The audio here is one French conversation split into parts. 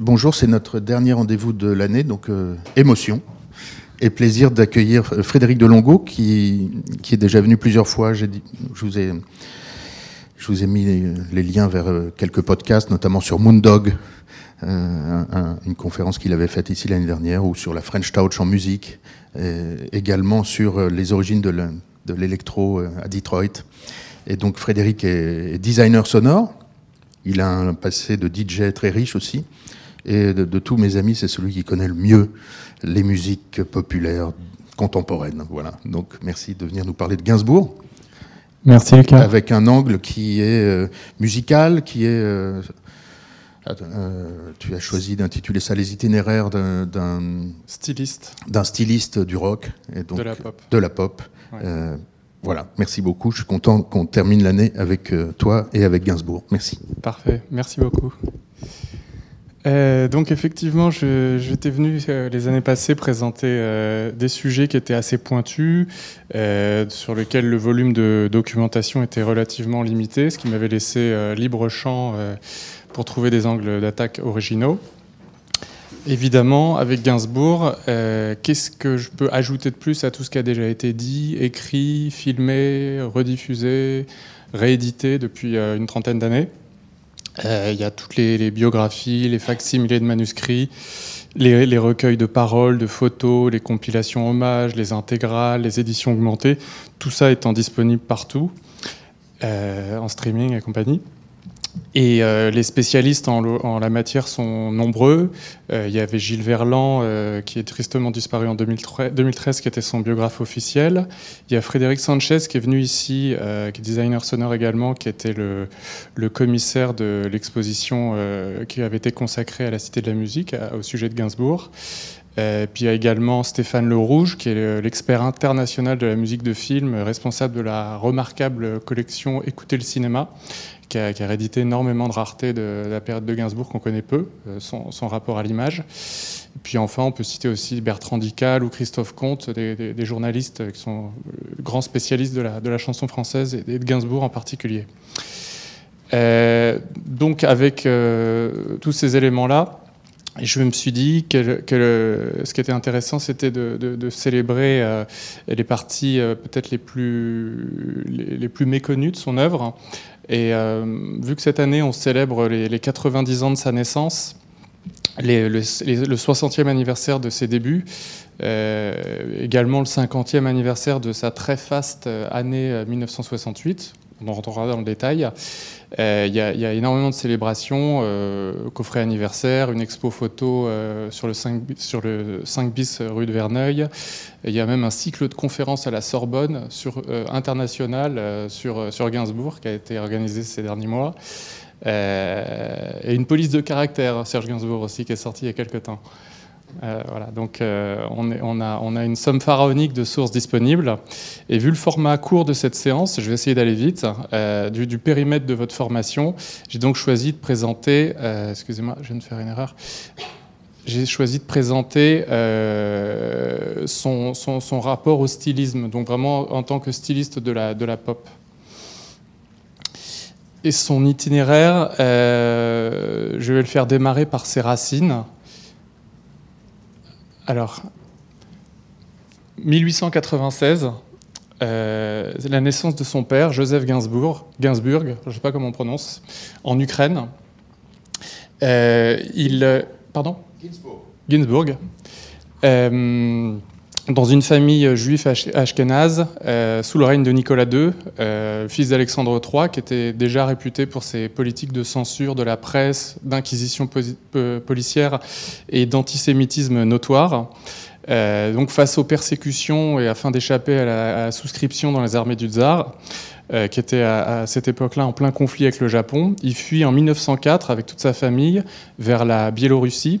Bonjour, c'est notre dernier rendez-vous de l'année, donc euh, émotion et plaisir d'accueillir Frédéric Delongo qui, qui est déjà venu plusieurs fois. Je, vous ai, je vous ai mis les, liens vers euh, quelques podcasts, notamment sur Moondog, euh, une conférence qu'il avait faite ici l'année dernière, ou sur la French Touch en musique, également sur les origines de l'électro à Detroit. Et donc Frédéric est designer sonore. Il a un passé de DJ très riche aussi. Et de, tous mes amis, c'est celui qui connaît le mieux les musiques populaires contemporaines. Voilà. Donc merci de venir nous parler de Gainsbourg. Merci Lucas. Avec un angle qui est euh, musical, qui est... Euh, euh, tu as choisi d'intituler ça les itinéraires d'un styliste, d'un styliste du rock et donc de la pop. De la pop. voilà, merci beaucoup. Je suis content qu'on termine l'année avec toi et avec Gainsbourg. Merci. Parfait, merci beaucoup. Euh, donc effectivement, j'étais venu euh, les années passées présenter euh, des sujets qui étaient assez pointus, sur lesquels le volume de documentation était relativement limité, ce qui m'avait laissé libre champ pour trouver des angles d'attaque originaux. Évidemment, avec Gainsbourg, qu'est-ce que je peux ajouter de plus à tout ce qui a déjà été dit, écrit, filmé, rediffusé, réédité depuis une trentaine d'années? Il y a toutes les, biographies, les facsimilés de manuscrits, les, recueils de paroles, de photos, les compilations hommages, les intégrales, les éditions augmentées, tout ça étant disponible partout, euh, en streaming et compagnie. Et euh, les spécialistes en, la matière sont nombreux. Euh, il y avait Gilles Verland, euh, qui est tristement disparu en 2013, qui était son biographe officiel. Il y a Frédéric Sanchez, qui est venu ici, qui est designer sonore également, qui était le, commissaire de l'exposition qui avait été consacrée à la Cité de la musique, au sujet de Gainsbourg. puis il y a également Stéphane Le Rouge, qui est l'expert international de la musique de film, responsable de la remarquable collection Écouter le cinéma, qui a, réédité énormément de raretés de, la période de Gainsbourg qu'on connaît peu, euh, son, rapport à l'image. Puis enfin, on peut citer aussi Bertrand Dical ou Christophe Comte, des, journalistes qui sont euh, grands spécialistes de la, chanson française et de Gainsbourg en particulier. Euh, donc avec tous ces éléments-là, je me suis dit que, ce qui était intéressant, c'était de, célébrer les parties peut-être les, plus méconnues de son œuvre, et euh, vu que cette année, on célèbre les, 90 ans de sa naissance, le, 60e anniversaire de ses débuts, euh, également le 50e anniversaire de sa très faste euh, année 1968, on en rentrera dans le détail. Euh, il y, a énormément de célébrations, euh, coffret anniversaire, une expo photo euh, sur, le 5, sur le 5 bis rue de Verneuil. Il y a même un cycle de conférences à la Sorbonne sur, international sur, sur Gainsbourg qui a été organisé ces derniers mois. et une police de caractère, Serge Gainsbourg aussi, qui est sorti il y a quelques temps. Euh, voilà, donc euh, on, a, une somme pharaonique de sources disponibles. Et vu le format court de cette séance, je vais essayer d'aller vite, euh, du, périmètre de votre formation, j'ai donc choisi de présenter, excusez-moi, je viens de faire une erreur, j'ai choisi de présenter son, rapport au stylisme, donc vraiment en tant que styliste de la pop. Et son itinéraire, je vais le faire démarrer par ses racines. Alors, 1896, euh, la naissance de son père, Joseph Gainsbourg, Gainsbourg, je ne sais pas comment on prononce, en Ukraine. Euh, il, pardon? Ginsburg. Ginsburg. Euh, dans une famille juive ashkénaze, sous le règne de Nicolas II, fils d'Alexandre III, qui était déjà réputé pour ses politiques de censure de la presse, d'inquisition policière et d'antisémitisme notoire. Euh, donc face aux persécutions et afin d'échapper à, la souscription dans les armées du tsar, euh, qui était à, cette époque-là en plein conflit avec le Japon, il fuit en 1904 avec toute sa famille vers la Biélorussie.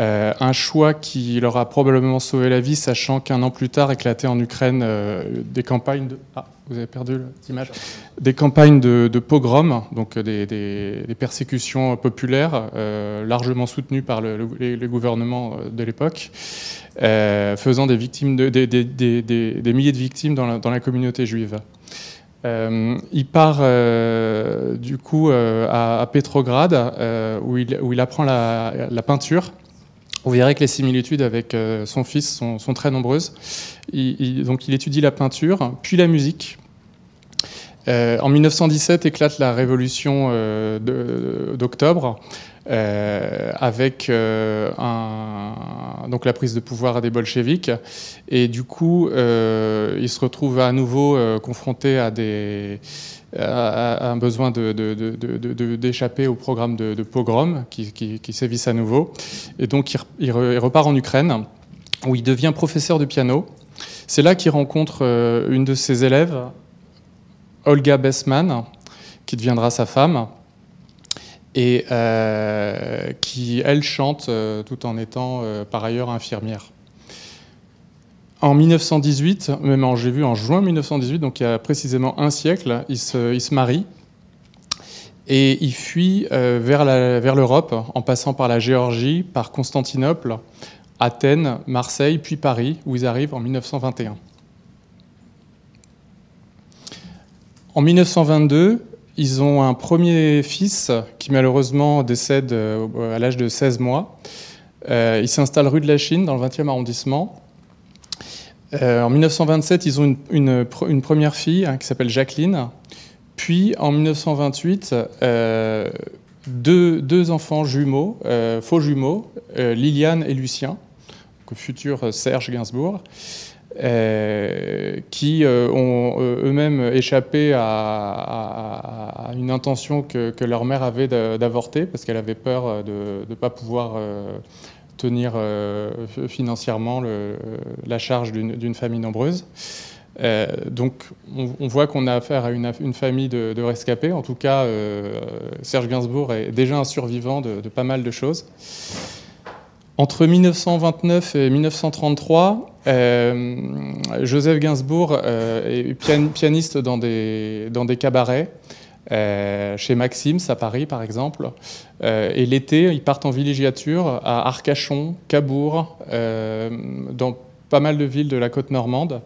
Euh, un choix qui leur a probablement sauvé la vie, sachant qu'un an plus tard éclataient en Ukraine euh, des campagnes de... Ah, vous avez perdu Des campagnes de, pogrom, donc des, persécutions populaires, euh, largement soutenues par le, les, gouvernements de l'époque, faisant des, victimes des milliers de victimes dans la, communauté juive. il part du coup à, Petrograd où il, où, il, apprend la, peinture. Vous verrez que les similitudes avec son fils sont, très nombreuses. donc il étudie la peinture, puis la musique. en 1917 éclate la révolution d'octobre. Euh, avec euh, un, donc la prise de pouvoir des bolcheviks. Et du coup, euh, il se retrouve à nouveau confronté à, des, à, un besoin d'échapper de, au programme de, pogrom qui, qui, à nouveau. Et donc, il, repart en Ukraine, où il devient professeur de piano. C'est là qu'il rencontre une de ses élèves, Olga Bessman, qui deviendra sa femme et euh, qui, elle, chante euh, tout en étant euh, par ailleurs infirmière. En 1918, même j'ai vu en juin 1918, donc il y a précisément un siècle, il se, il se marie et il fuit vers l'Europe en passant par la Géorgie, par Constantinople, Athènes, Marseille, puis Paris, où ils arrivent en 1921. En 1922, ils ont un premier fils qui malheureusement décède euh, à l'âge de 16 mois. Euh, il s'installe rue de la Chine, dans le 20e arrondissement. Euh, en 1927, ils ont une, première fille hein, qui s'appelle Jacqueline. Puis en 1928, deux, enfants jumeaux, faux jumeaux, Liliane et Lucien, futur Serge Gainsbourg. Euh, qui euh, ont euh, eux-mêmes échappé à, une intention que, leur mère avait d'avorter parce qu'elle avait peur de ne pas pouvoir tenir financièrement la charge d'une famille nombreuse. donc on, voit qu'on a affaire à une, famille de, rescapés. En tout cas, Serge Gainsbourg est déjà un survivant de, pas mal de choses. Entre 1929 et 1933, euh, Joseph Gainsbourg euh, est pianiste dans des cabarets, euh, chez Maxims à Paris par exemple. et l'été, ils partent en villégiature à Arcachon, Cabourg, dans pas mal de villes de la côte normande.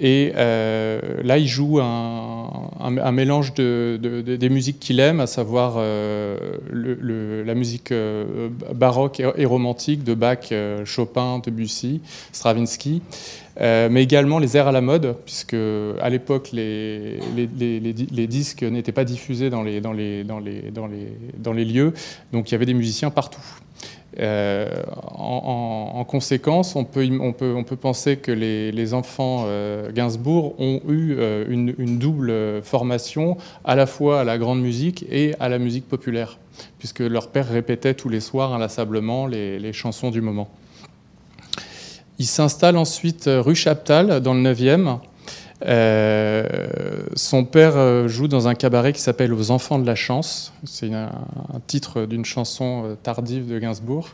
Et euh, là, il joue un, mélange de, des musiques qu'il aime, à savoir euh, la musique euh, baroque et, romantique de Bach, Chopin, Debussy, Stravinsky, mais également les airs à la mode, puisque à l'époque, les, disques n'étaient pas diffusés dans les, lieux, donc il y avait des musiciens partout. Euh, en, conséquence, on peut, penser que les, enfants euh, Gainsbourg ont eu euh, une, double formation à la fois à la grande musique et à la musique populaire, puisque leur père répétait tous les soirs inlassablement les chansons du moment. Il s'installe ensuite rue Chaptal, dans le 9e, euh, son père euh, joue dans un cabaret qui s'appelle Aux Enfants de la Chance. C'est un, titre d'une chanson euh, tardive de Gainsbourg.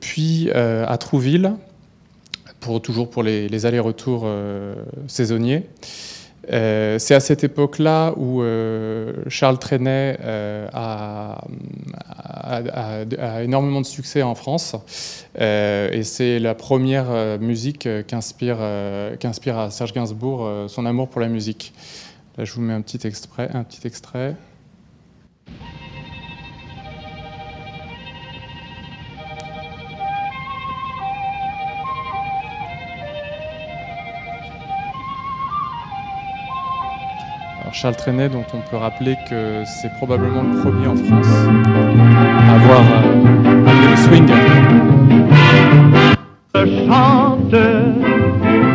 puis à Trouville, pour, toujours pour les allers-retours saisonniers. Euh, c'est à cette époque-là où euh, Charles Trenet euh, a, énormément de succès en France et c'est la première musique qu'inspire à Serge Gainsbourg son amour pour la musique. Là, je vous mets. Un petit extrait. Charles Trenet, dont on peut rappeler que c'est probablement le premier en France à avoir euh, amené le swing. Je chante,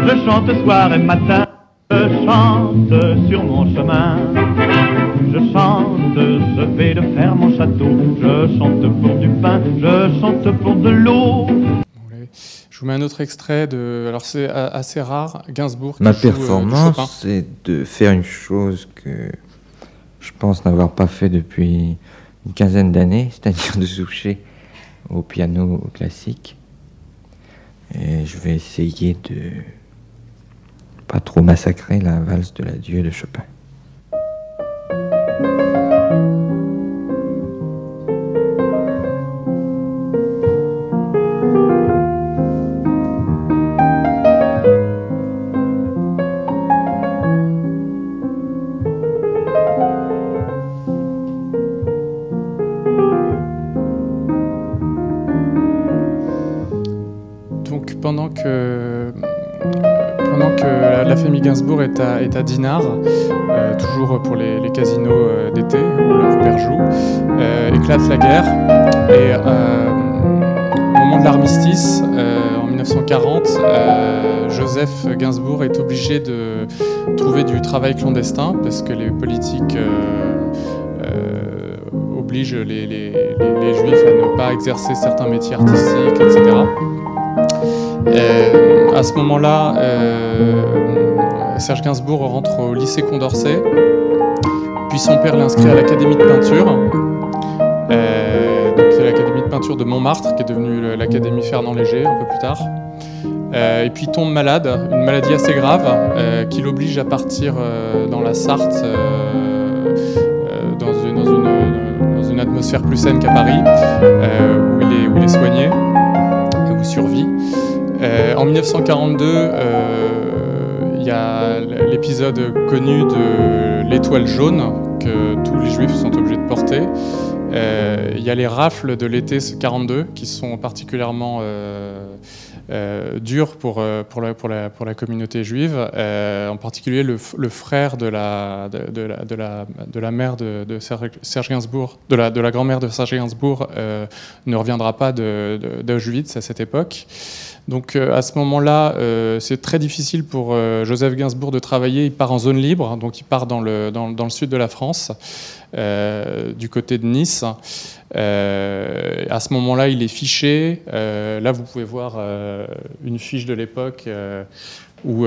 je chante soir et matin, je chante sur mon chemin. Je chante, je vais de faire mon château, je chante pour du pain, je chante pour de l'eau. Je vous mets un autre extrait de. Alors c'est assez rare, Gainsbourg. Ma euh, performance, c'est de faire une chose que je pense n'avoir pas fait depuis une quinzaine d'années, c'est-à-dire de toucher au piano classique. Et je vais essayer de pas trop massacrer la valse de l'adieu de Chopin. Est à, est Dinard, toujours pour les, casinos d'été où leur père joue, éclate la guerre. Et au moment de l'armistice, en 1940, Joseph Gainsbourg est obligé de trouver du travail clandestin parce que les politiques oblige les, juifs à ne pas exercer certains métiers artistiques, etc. Euh, à ce moment-là, euh, Serge Gainsbourg rentre au lycée Condorcet, puis son père l'inscrit à l'Académie de peinture. Euh, c'est l'Académie de peinture de Montmartre, qui est devenue l'Académie Fernand Léger un peu plus tard. et puis il tombe malade, une maladie assez grave, qui l'oblige à partir dans la Sarthe, dans une, atmosphère plus saine qu'à Paris, euh, où, il est, où il est soigné et où il survit. Euh, en 1942, euh, il y a l'épisode connu de l'étoile jaune que tous les juifs sont obligés de porter. Il y a les rafles de l'été 42 qui sont particulièrement euh, dur pour, euh, pour, la, communauté juive, euh, en particulier le, frère de la, de la grand-mère de Serge Gainsbourg, ne reviendra pas d'Auschwitz à cette époque. Donc à ce moment-là, c'est très difficile pour Joseph Gainsbourg de travailler. Il part en zone libre, donc il part dans le, sud de la France, du côté de Nice. Euh, à ce moment-là, il est fiché. Euh, là, vous pouvez voir euh, une fiche de l'époque où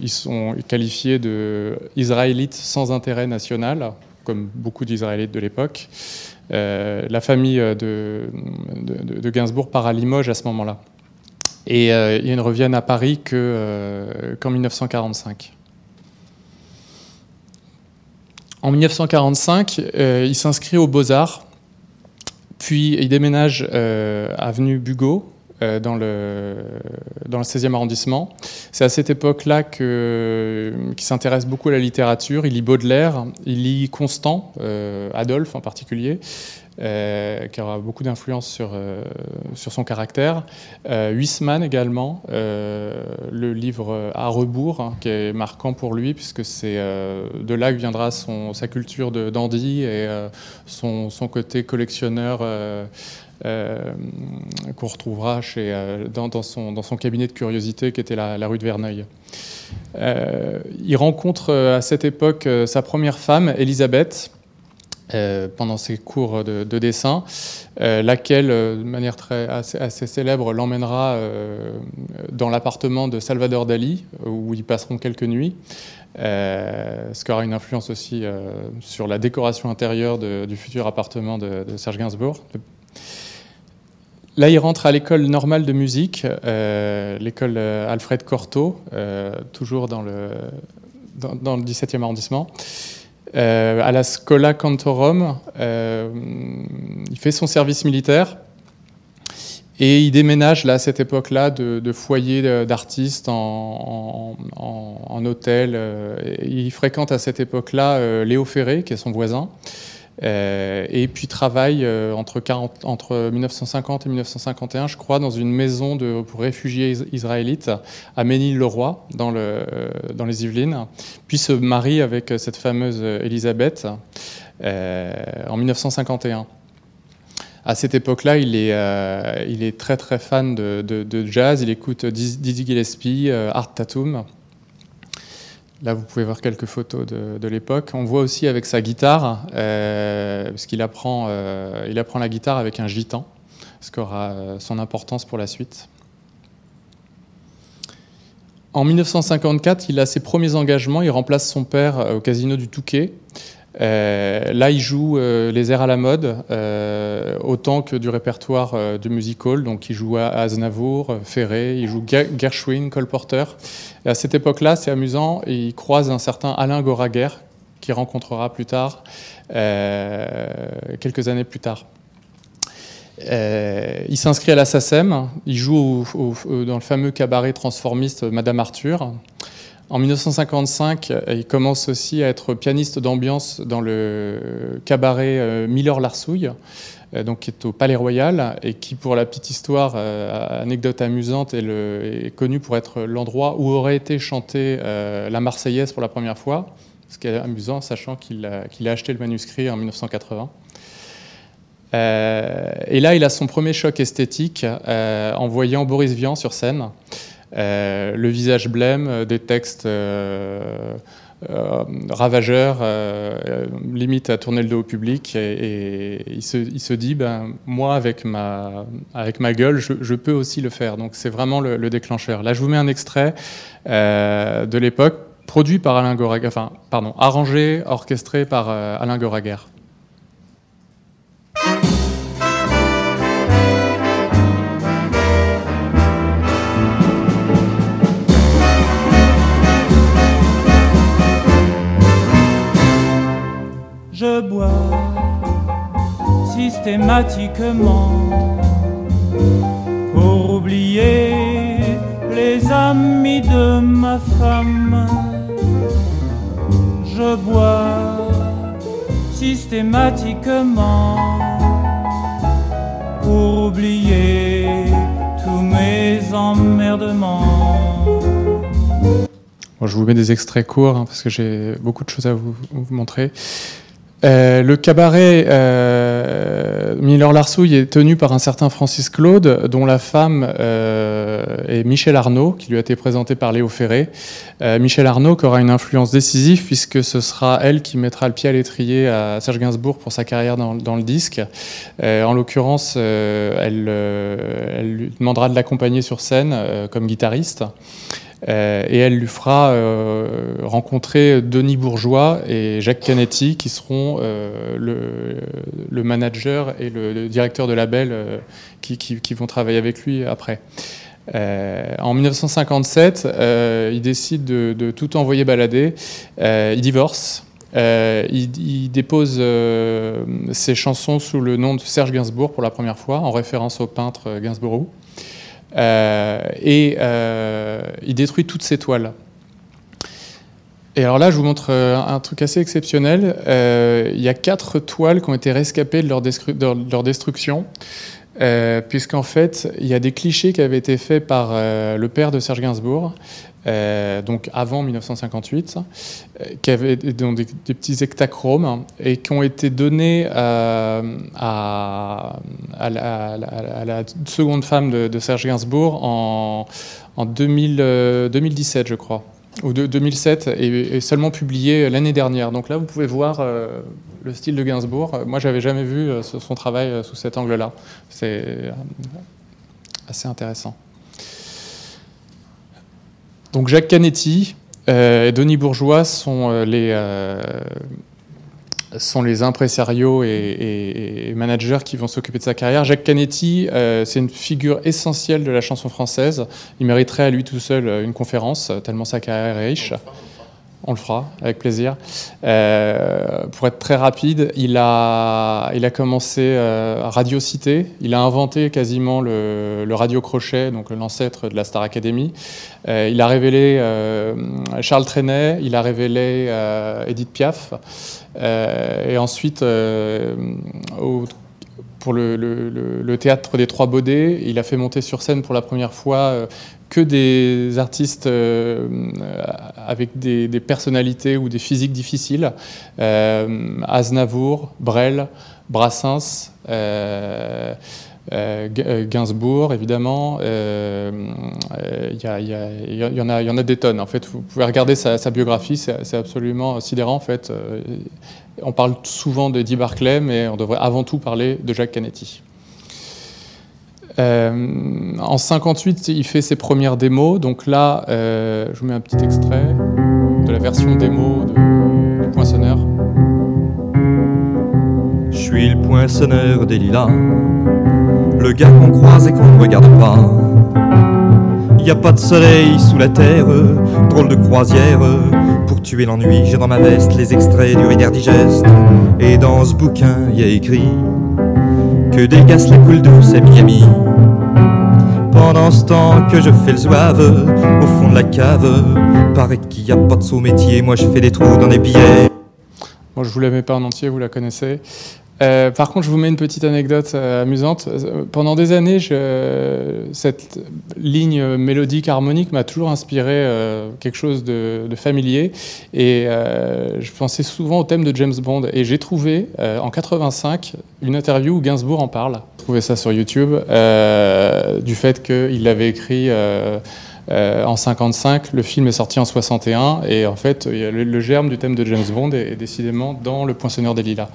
ils sont qualifiés de israélites sans intérêt national, comme beaucoup d'Israélites de l'époque. la famille de, de, Gainsbourg part à Limoges à ce moment-là. Et ils ne reviennent à Paris qu'en 1945. En 1945, il s'inscrit aux Beaux-Arts puis il déménage euh, avenue Bugot, euh, dans, le, dans le 16e arrondissement. C'est à cette époque-là qu'il s'intéresse beaucoup à la littérature. Il lit Baudelaire, il lit Constant, euh, Adolphe en particulier, euh, qui aura beaucoup d'influence sur, euh, sur son caractère. Euh, Huisman également, le livre À rebours, hein, qui est marquant pour lui, puisque c'est de là que viendra sa culture de dandy et son, son, côté collectionneur. qu'on retrouvera chez, dans, dans, son, dans, son, cabinet de curiosité qui était la rue de Verneuil. il rencontre à cette époque sa première femme, Elisabeth, euh, pendant ses cours de, dessin, euh, laquelle, euh, de manière très, assez, célèbre, l'emmènera dans l'appartement de Salvador Dali, où ils passeront quelques nuits, ce qui aura une influence aussi sur la décoration intérieure du futur appartement de, Serge Gainsbourg. Là, il rentre à l'école normale de musique, l'école Alfred Cortot, toujours dans le, dans, dans le 17e arrondissement. Euh, à la Scola Cantorum. Euh, il fait son service militaire et il déménage là, à cette époque-là de, foyer d'artistes en, hôtel. Euh, il fréquente à cette époque-là Léo Ferré, qui est son voisin. Euh, et puis travaille euh, entre, 40, entre 1950 et 1951, je crois, dans une maison de, pour réfugiés israélites à Ménil-le-Roi, dans, le, dans les Yvelines, puis se marie avec cette fameuse Elisabeth euh, en 1951. À cette époque-là, il, est, très très fan de, de jazz, il écoute Dizzy Gillespie, Art Tatum. Là, vous pouvez voir quelques photos de, l'époque. On voit aussi avec sa guitare, euh, parce qu'il apprend, euh, il apprend la guitare avec un gitan, ce qui aura euh, son importance pour la suite. En 1954, il a ses premiers engagements. Il remplace son père au casino du Touquet. Euh, là, il joue euh, les airs à la mode, euh, autant que du répertoire du musical. Donc, il joue à Aznavour, Ferré, il joue Gershwin, Cole Porter. Et à cette époque-là, c'est amusant, il croise un certain Alain Goraguer, qu'il rencontrera plus tard, quelques années plus tard. il s'inscrit à la SACEM, il joue dans le fameux cabaret transformiste Madame Arthur. En 1955, il commence aussi à être pianiste d'ambiance dans le cabaret Miller-Larsouille, donc qui est au Palais Royal et qui, pour la petite histoire, anecdote amusante, est, connu pour être l'endroit où aurait été chantée la Marseillaise pour la première fois ce qui est amusant, sachant qu'il a, acheté le manuscrit en 1980. Euh, et là, il a son premier choc esthétique euh, en voyant Boris Vian sur scène. Euh, le visage blême, des textes ravageurs, limite à tourner le dos au public. Et, il, se, dit, ben, moi, avec ma, avec ma gueule, je, peux aussi le faire. Donc c'est vraiment le, le, déclencheur. Là, je vous mets un extrait de l'époque produit par Alain enfin, pardon, arrangé, orchestré par euh, Alain Goraguer. Je bois systématiquement pour oublier les amis de ma femme je bois systématiquement pour oublier tous mes emmerdements. je vous mets des extraits courts hein, parce que j'ai beaucoup de choses à vous montrer. Euh, le cabaret euh, Miller-Larsouille est tenu par un certain Francis Claude, dont la femme euh, est Michel Arnaud, qui lui a été présenté par Léo Ferré. Michel Arnaud qui aura une influence décisive puisque ce sera elle qui mettra le pied à l'étrier à Serge Gainsbourg pour sa carrière dans, le disque. en l'occurrence, elle, lui demandera de l'accompagner sur scène comme guitariste. Euh, et elle lui fera euh, rencontrer Denis Bourgeois et Jacques Canetti, qui seront euh, le, manager et le, directeur de label qui, vont travailler avec lui après. en 1957, il décide de, tout envoyer balader. il divorce. il, dépose ses chansons sous le nom de Serge Gainsbourg pour la première fois, en référence au peintre Gainsborough. Euh, et euh, il détruit toutes ces toiles. Et alors là, je vous montre euh, un truc assez exceptionnel. il y a quatre toiles qui ont été rescapées de leur, de leur destruction. Puisqu'en fait, il y a des clichés qui avaient été faits par le père de Serge Gainsbourg, euh, donc avant 1958, euh, qui avaient donc des, petits hectachromes et qui ont été donnés euh, à, la, seconde femme de, Serge Gainsbourg en, en 2017, je crois, ou de, 2007, et, seulement publié l'année dernière. Donc là, vous pouvez voir le style de Gainsbourg. Moi, j'avais jamais vu son travail sous cet angle-là. C'est assez intéressant. Donc Jacques Canetti euh, et Denis Bourgeois sont euh, les, euh, sont les impresarios et, managers qui vont s'occuper de sa carrière. Jacques Canetti, c'est une figure essentielle de la chanson française. Il mériterait à lui tout seul une conférence, tellement sa carrière est riche. On le fera, avec plaisir. Euh, pour être très rapide, il a, commencé euh, Radio Cité. Il a inventé quasiment le, radio crochet, donc l'ancêtre de la Star Academy. Euh, il a révélé Charles Trenet, il a révélé Edith Piaf. et ensuite, pour le, théâtre des Trois Baudets. Il a fait monter sur scène pour la première fois que des artistes euh, avec des, personnalités ou des physiques difficiles. Euh, Aznavour, Brel, Brassens. Gainsbourg, évidemment. Il y, en a, des tonnes. En fait, vous pouvez regarder sa, sa biographie, c'est absolument sidérant. En fait, on parle souvent de Eddie Barclay, mais on devrait avant tout parler de Jacques Canetti. Euh, en 58, il fait ses premières démos. Donc là, euh, je vous mets un petit extrait de la version démo de, du Poinçonneur. Je suis le poinçonneur des lilas, le gars qu'on croise et qu'on ne regarde pas. Y a pas de soleil sous la terre, drôle de croisière. Pour tuer l'ennui, j'ai dans ma veste les extraits du Reader Digest. Et dans ce bouquin, y a écrit que dégasse la coule douce à Miami. Pendant ce temps que je fais le zouave au fond de la cave. Paraît qu'il n'y a pas de saut métier, moi je fais des trous dans les billets. Bon, je vous la mets pas en entier, vous la connaissez. Euh, par contre, je vous mets une petite anecdote euh, amusante. Euh, Pendant des années, cette ligne mélodique harmonique m'a toujours inspiré quelque chose de, de familier. Et je pensais souvent au thème de James Bond. Et j'ai trouvé en 85 une interview où Gainsbourg en parle. Trouvé ça sur YouTube euh, du fait qu'il l'avait écrit. euh, euh, en 55, le film est sorti en 61 et en fait, le, le germe du thème de James Bond est, est décidément dans Le Poinçonneur des Lilas.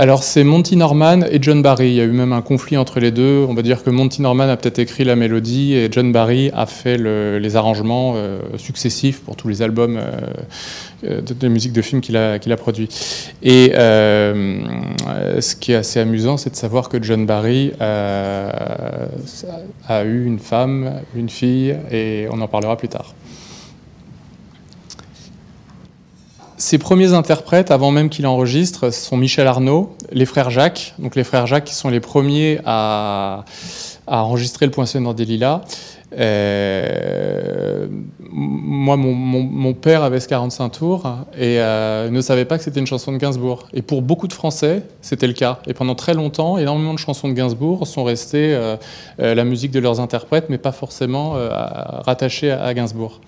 Alors c'est Monty Norman et John Barry. Il y a eu même un conflit entre les deux. On va dire que Monty Norman a peut-être écrit la mélodie et John Barry a fait le- les arrangements euh, successifs pour tous les albums euh, euh, de, musique de film qu'il a, produits. Et ce qui est assez amusant, c'est de savoir que John Barry a eu une femme, une fille, et on en parlera plus tard. Ses premiers interprètes, avant même qu'il enregistre, sont Michel Arnaud, les frères Jacques. Donc les frères Jacques qui sont les premiers à, à enregistrer le Poinçonneur des Lilas. Euh, moi, mon, père avait ce 45 tours et euh, ne savait pas que c'était une chanson de Gainsbourg. Et pour beaucoup de Français, c'était le cas. Et pendant très longtemps, énormément de chansons de Gainsbourg sont restées euh, la musique de leurs interprètes, mais pas forcément rattachées à Gainsbourg.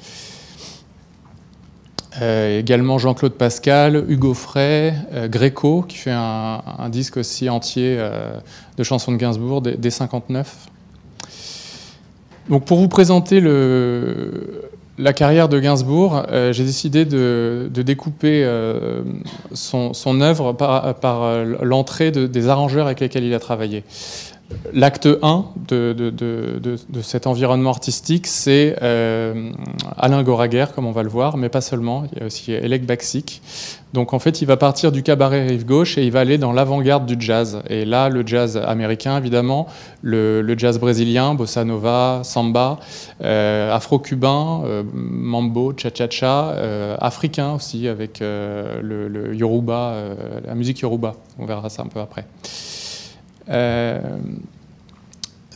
Euh, également Jean-Claude Pascal, Hugo Frey, euh, Gréco, qui fait un, disque aussi entier euh, de chansons de Gainsbourg dès 59. Donc pour vous présenter la carrière de Gainsbourg, euh, j'ai décidé de, découper son, œuvre par, l'entrée de- des arrangeurs avec lesquels il a travaillé. L'acte 1 de, de- de- de- cet environnement artistique, c'est euh, Alain Goraguer, comme on va le voir, mais pas seulement. Il y a aussi Elec Baxic. Donc en fait, il va partir du cabaret rive gauche et il va aller dans l'avant-garde du jazz. Et là, le jazz américain, évidemment, le, le jazz brésilien, bossa nova, samba, euh, afro-cubain, euh, mambo, cha-cha-cha, africain aussi, avec le, yoruba, la musique yoruba. On verra ça un peu après. Euh,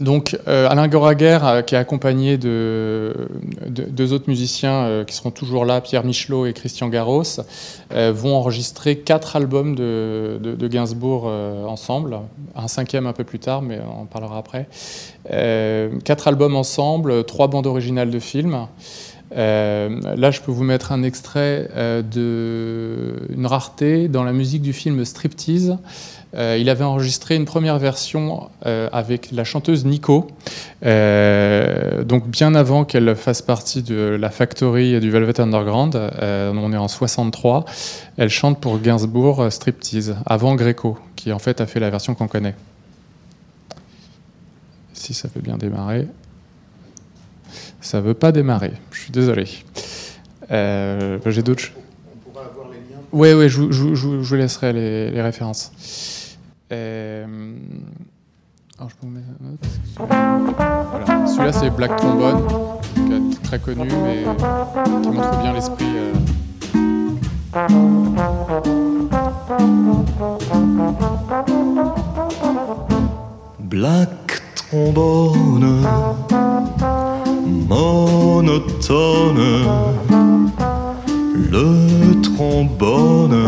donc euh, Alain Goraguer, euh, qui est accompagné de, de- deux autres musiciens qui seront toujours là, Pierre Michelot et Christian Garros, vont enregistrer quatre albums de, de- Gainsbourg ensemble, un cinquième un peu plus tard, mais on en parlera après. Quatre albums ensemble, trois bandes originales de films. Là, je peux vous mettre un extrait euh, de une rareté dans la musique du film Striptease. Euh, il avait enregistré une première version euh, avec la chanteuse Nico, euh, donc bien avant qu'elle fasse partie de la Factory et du Velvet Underground. On est en 63. Elle chante pour Gainsbourg Striptease, avant Greco, qui en fait a fait la version qu'on connaît. Si ça peut bien démarrer. Ça veut pas démarrer, je suis désolé. J'ai d'autres. On pourra avoir les liens. Oui, oui, je, vous- je je laisserai les, les références. Euh, alors, je peux mettre. Celui-là, c'est Black Trombone, qui est très connu, mais qui montre bien l'esprit. euh. Black trombone, monotone, le trombone,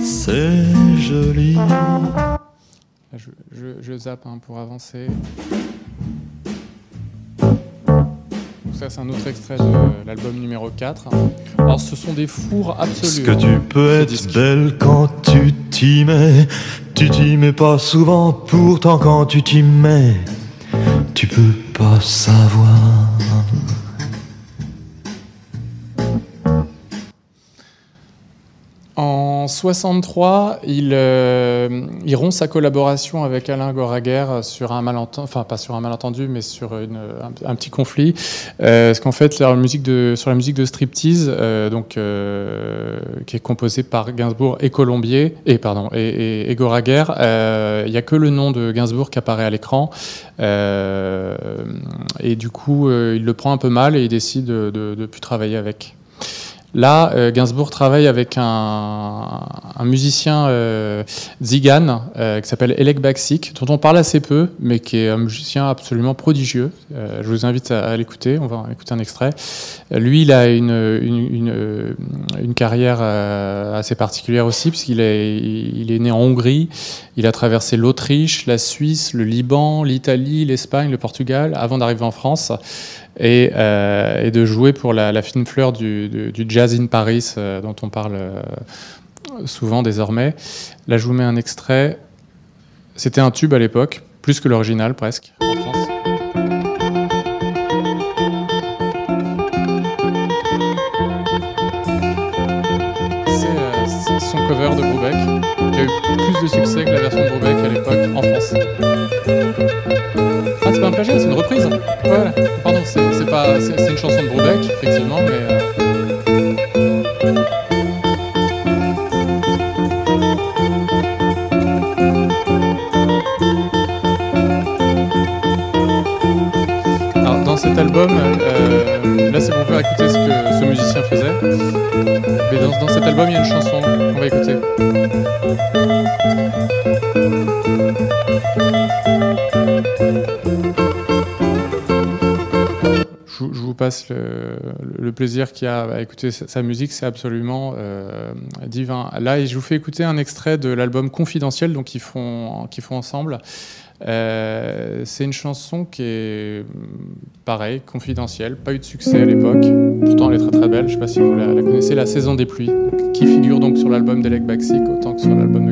c'est je, je- je zappe hein, pour avancer. Donc ça, c'est un autre extrait de l'album numéro 4. Alors, ce sont des fours Est-ce absolus. que hein. tu peux être disque. belle quand tu t'y mets Tu t'y mets pas souvent, pourtant quand tu t'y mets, tu peux pas savoir. En 63, il, euh, il rompt sa collaboration avec Alain Goraguer sur un malentendu, enfin pas sur un malentendu, mais sur un, petit conflit. Euh, parce qu'en fait, sur la musique de Striptease, euh, donc, euh, qui est composée par Gainsbourg et Colombier, et, pardon, et, et, Goraguer, il n'y a que le nom de Gainsbourg qui apparaît à l'écran. Et du coup, il le prend un peu mal et il décide de ne plus travailler avec. Là, euh, Gainsbourg travaille avec un, musicien euh, Zigan euh, qui s'appelle Elek Baksik, dont on parle assez peu, mais qui est un musicien absolument prodigieux. Euh, je vous invite à, l'écouter, on va écouter un extrait. Lui, il a une, une, une, une carrière assez particulière aussi, puisqu'il est, il est né en Hongrie, il a traversé l'Autriche, la Suisse, le Liban, l'Italie, l'Espagne, le Portugal, avant d'arriver en France et, euh, et de jouer pour la, fine fleur du, Jazz in Paris, euh, dont on parle euh, souvent désormais. Là, je vous mets un extrait. C'était un tube à l'époque, plus que l'original presque, en France. C'est c'est son cover de Brubeck, qui a eu plus de succès que la version de Brubeck cet album, euh, là c'est pour faire écouter ce que ce musicien faisait. Mais dans, dans cet album, il y a une chanson qu'on va écouter. Je, vous- passe le, plaisir qu'il y a à écouter sa, musique, c'est absolument euh, divin. Là, je vous fais écouter un extrait de l'album Confidentiel, qu'ils font, qu'ils font ensemble. Euh, c'est une chanson qui est pareil, confidentielle, pas eu de succès à l'époque. Pourtant, elle est très très belle. Je sais pas si vous la, connaissez, La Saison des pluies, qui figure donc sur l'album d'Elec Baksik autant que sur l'album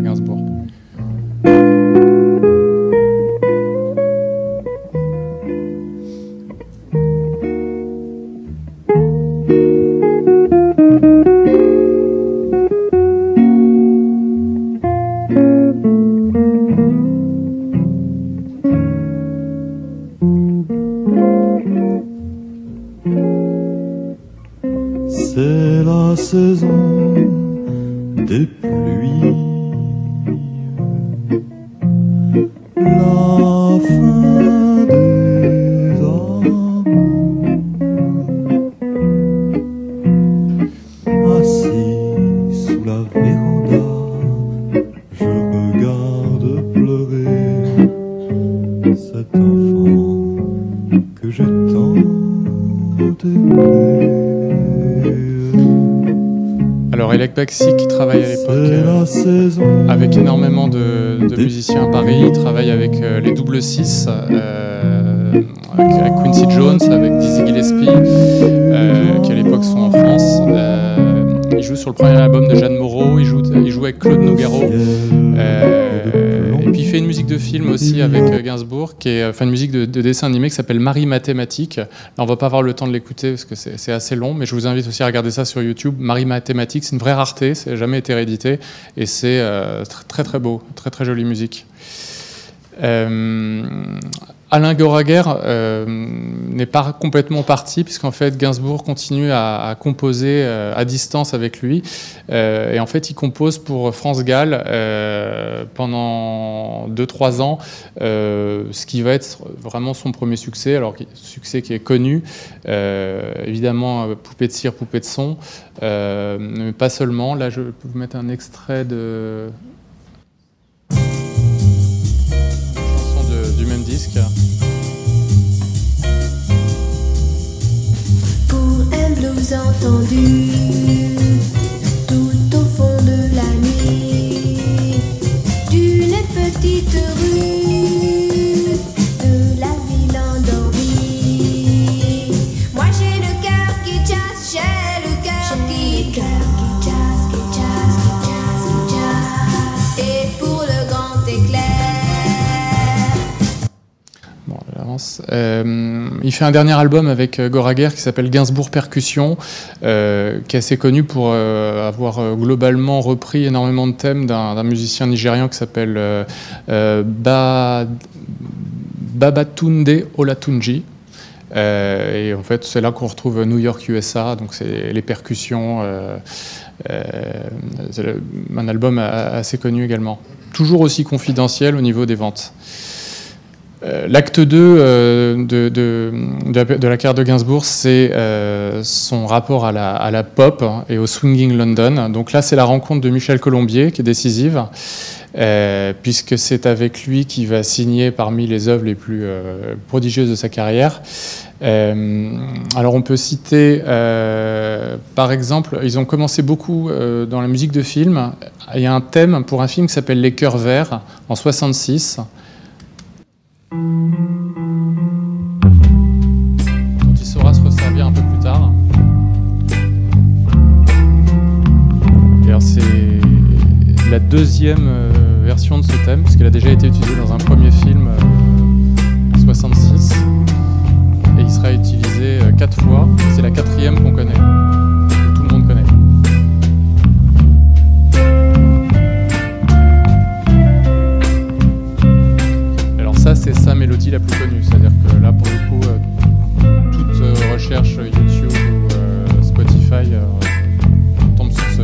Baksik qui travaille à l'époque euh, avec énormément de, de musiciens à Paris. Il travaille avec euh, les Double Six, euh, avec, avec Quincy Jones, avec Dizzy Gillespie, qui à l'époque sont en France. Il joue sur le premier album de Jeanne Moreau, il joue, il joue avec Claude Nougaro. Et puis il fait une musique de film aussi avec euh, qui est enfin une musique de, de dessin animé qui s'appelle Marie Mathématique. Là, on va pas avoir le temps de l'écouter parce que c'est assez long, mais je vous invite aussi à regarder ça sur YouTube. Marie Mathématique, c'est une vraie rareté, ça n'a jamais été réédité et c'est euh, tr- très très beau, très très jolie musique. Euh, Alain Goraguer euh, n'est pas complètement parti, puisqu'en fait Gainsbourg continue à, composer euh, à distance avec lui. Euh, et en fait, il compose pour France Gall pendant 2-3 ans, ce qui va être vraiment son premier succès, alors succès qui est connu. Évidemment, Poupée de cire, Poupée de son, mais pas seulement. Là, je peux vous mettre un extrait de. Pour un blues entendu tout au fond de la nuit d'une petite rue Euh, il fait un dernier album avec euh, Goraguer qui s'appelle Gainsbourg Percussion, euh, qui est assez connu pour avoir globalement repris énormément de thèmes d'un musicien nigérian qui s'appelle ba... Babatunde Olatunji. Et en fait, c'est là qu'on retrouve New York, USA, donc c'est les percussions. euh, un album assez connu également. Toujours aussi confidentiel au niveau des ventes. Euh, L'acte 2 euh, de, la, carrière de Gainsbourg, c'est euh, son rapport à la, à la pop et au swinging London. Donc là, c'est la rencontre de Michel Colombier qui est décisive, puisque c'est avec lui qu'il va signer parmi les œuvres les plus prodigieuses de sa carrière. Alors on peut citer, par exemple, ils ont commencé beaucoup dans la musique de film. Il y a un thème pour un film qui s'appelle Les Cœurs Verts en 66. Il saura se resservir un peu plus tard. C'est la deuxième euh, version de ce thème, puisqu'elle a déjà été utilisée dans un premier film euh, en 66. Et il sera utilisé euh, quatre fois. C'est la quatrième qu'on connaît, mélodie la plus connue. C'est-à-dire que là, pour le coup, euh, toute euh, recherche YouTube ou euh, Spotify tombe sur ce.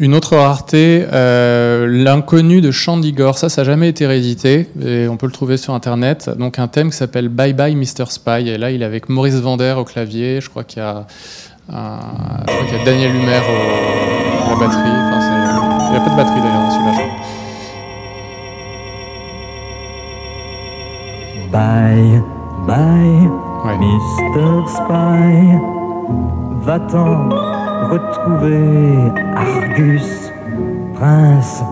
Une autre rareté, l'inconnu de Chandigore. Ça, ça n'a jamais été réédité et on peut le trouver sur Internet. Donc un thème qui s'appelle Bye Bye Mr. Spy. Et là, il est avec Maurice Vander au clavier. Je crois qu'il y y a Daniel Humer à la batterie. Enfin, il n'y a pas de batterie d'ailleurs dans celui-là. Bye, bye, Ouais. Mr. Spy. Va-t'en retrouver Argus, prince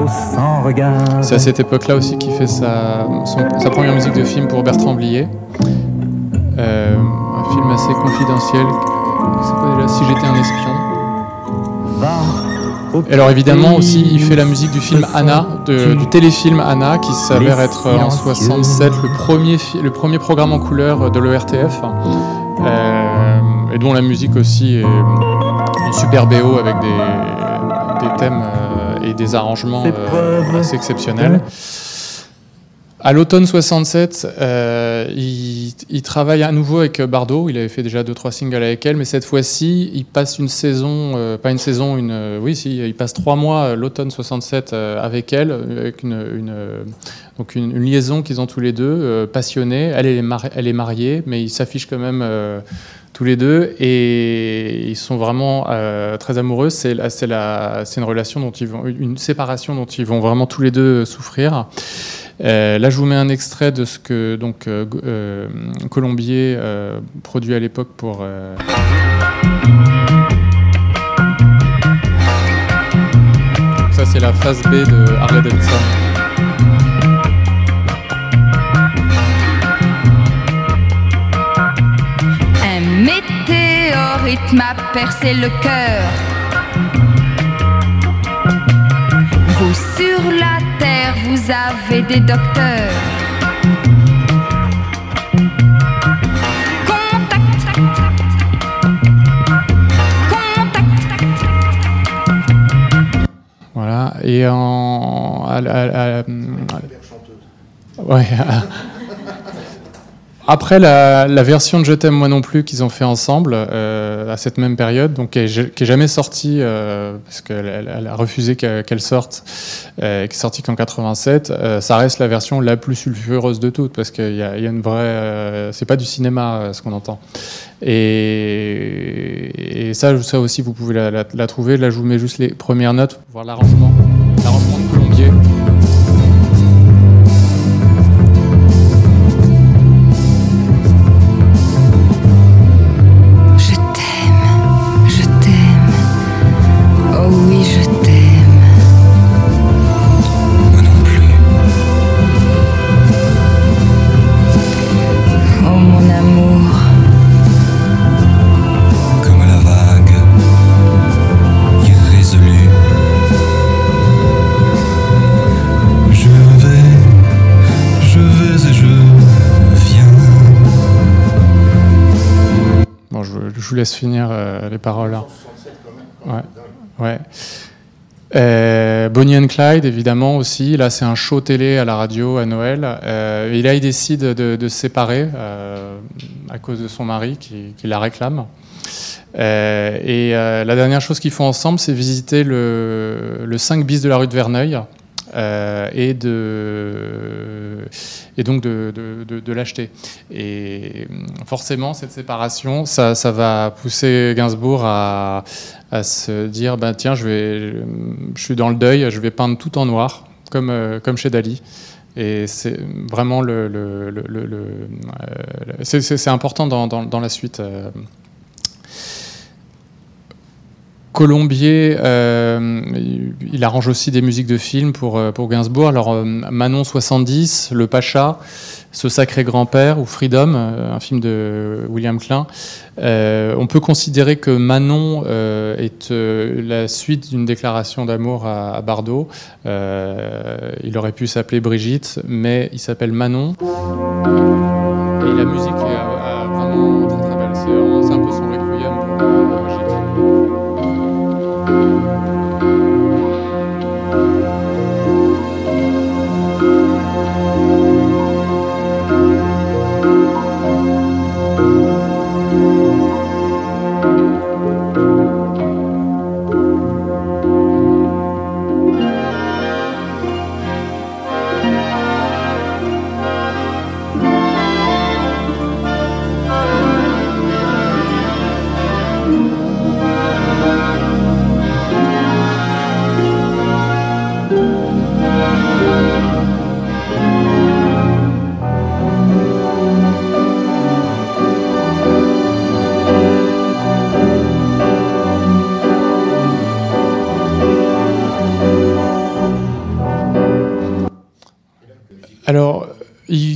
au sans regard. C'est à cette époque-là aussi qu'il fait sa, son- sa première musique de film pour Bertrand Blier. Euh, un film assez confidentiel. C'est quoi déjà Si j'étais un espion Va alors évidemment aussi, il fait la musique du film Anna, de- du téléfilm Anna, qui s'avère être euh, en silencieux. 67 le premier, le premier programme en couleur de l'ERTF, euh, et dont la musique aussi est une super BO avec des, des thèmes euh, et des arrangements euh, assez exceptionnels. À l'automne 67, euh, il, il travaille à nouveau avec Bardot. Il avait fait déjà deux trois singles avec elle, mais cette fois-ci, il passe une saison, euh, pas une saison, une, euh, oui, il passe trois mois euh, l'automne 67 euh, avec elle, avec une, donc une, liaison qu'ils ont tous les deux, passionnée. Elle, est, mariée, mais ils s'affichent quand même tous les deux et ils sont vraiment très amoureux. C'est une relation dont une séparation dont ils vont vraiment tous les deux souffrir. Euh, là, je vous mets un extrait de ce que donc euh, euh, Colombier produit à l'époque pour. Ça, c'est la phase B de Harley Davidson. Un météorite m'a percé le cœur. Vous sur la vous avez des docteurs. Voilà. Et en. à- à- à- ouais. Après la, la version de Je t'aime moi non plus qu'ils ont fait ensemble euh, à cette même période, donc qui est, qui est jamais sortie euh, parce qu'elle elle- elle a refusé qu'elle sorte, euh, qui est sortie qu'en 87. euh, ça reste la version la plus sulfureuse de toutes parce qu'il y, a une vraie, c'est pas du cinéma ce qu'on entend. Et, et ça, ça aussi vous pouvez la trouver. Là, je vous mets juste les premières notes pour voir l'arrangement, l'arrangement laisse finir euh, les paroles. hein. Ouais. Euh, Bonnie and Clyde, évidemment aussi. Là, c'est un show télé à la radio à Noël. Et là, il décide de, de se séparer euh, à cause de son mari qui, qui la réclame. Et la dernière chose qu'ils font ensemble, c'est visiter le, le 5 bis de la rue de Verneuil et, de, et donc de, l'acheter. Et euh, forcément, cette séparation, ça, va pousser Gainsbourg à, se dire ben, tiens, je, suis dans le deuil, je vais peindre tout en noir, comme, euh, chez Dali. Et c'est vraiment le, euh, c'est- important dans, la suite. Colombier, euh, il- arrange aussi des musiques de films pour, euh, Gainsbourg. Alors, euh, Manon 70, Le Pacha, Ce sacré grand-père ou Freedom, un film de William Klein. On peut considérer que Manon est la suite d'une déclaration d'amour à, Bardot. Il aurait pu s'appeler Brigitte, mais il s'appelle Manon.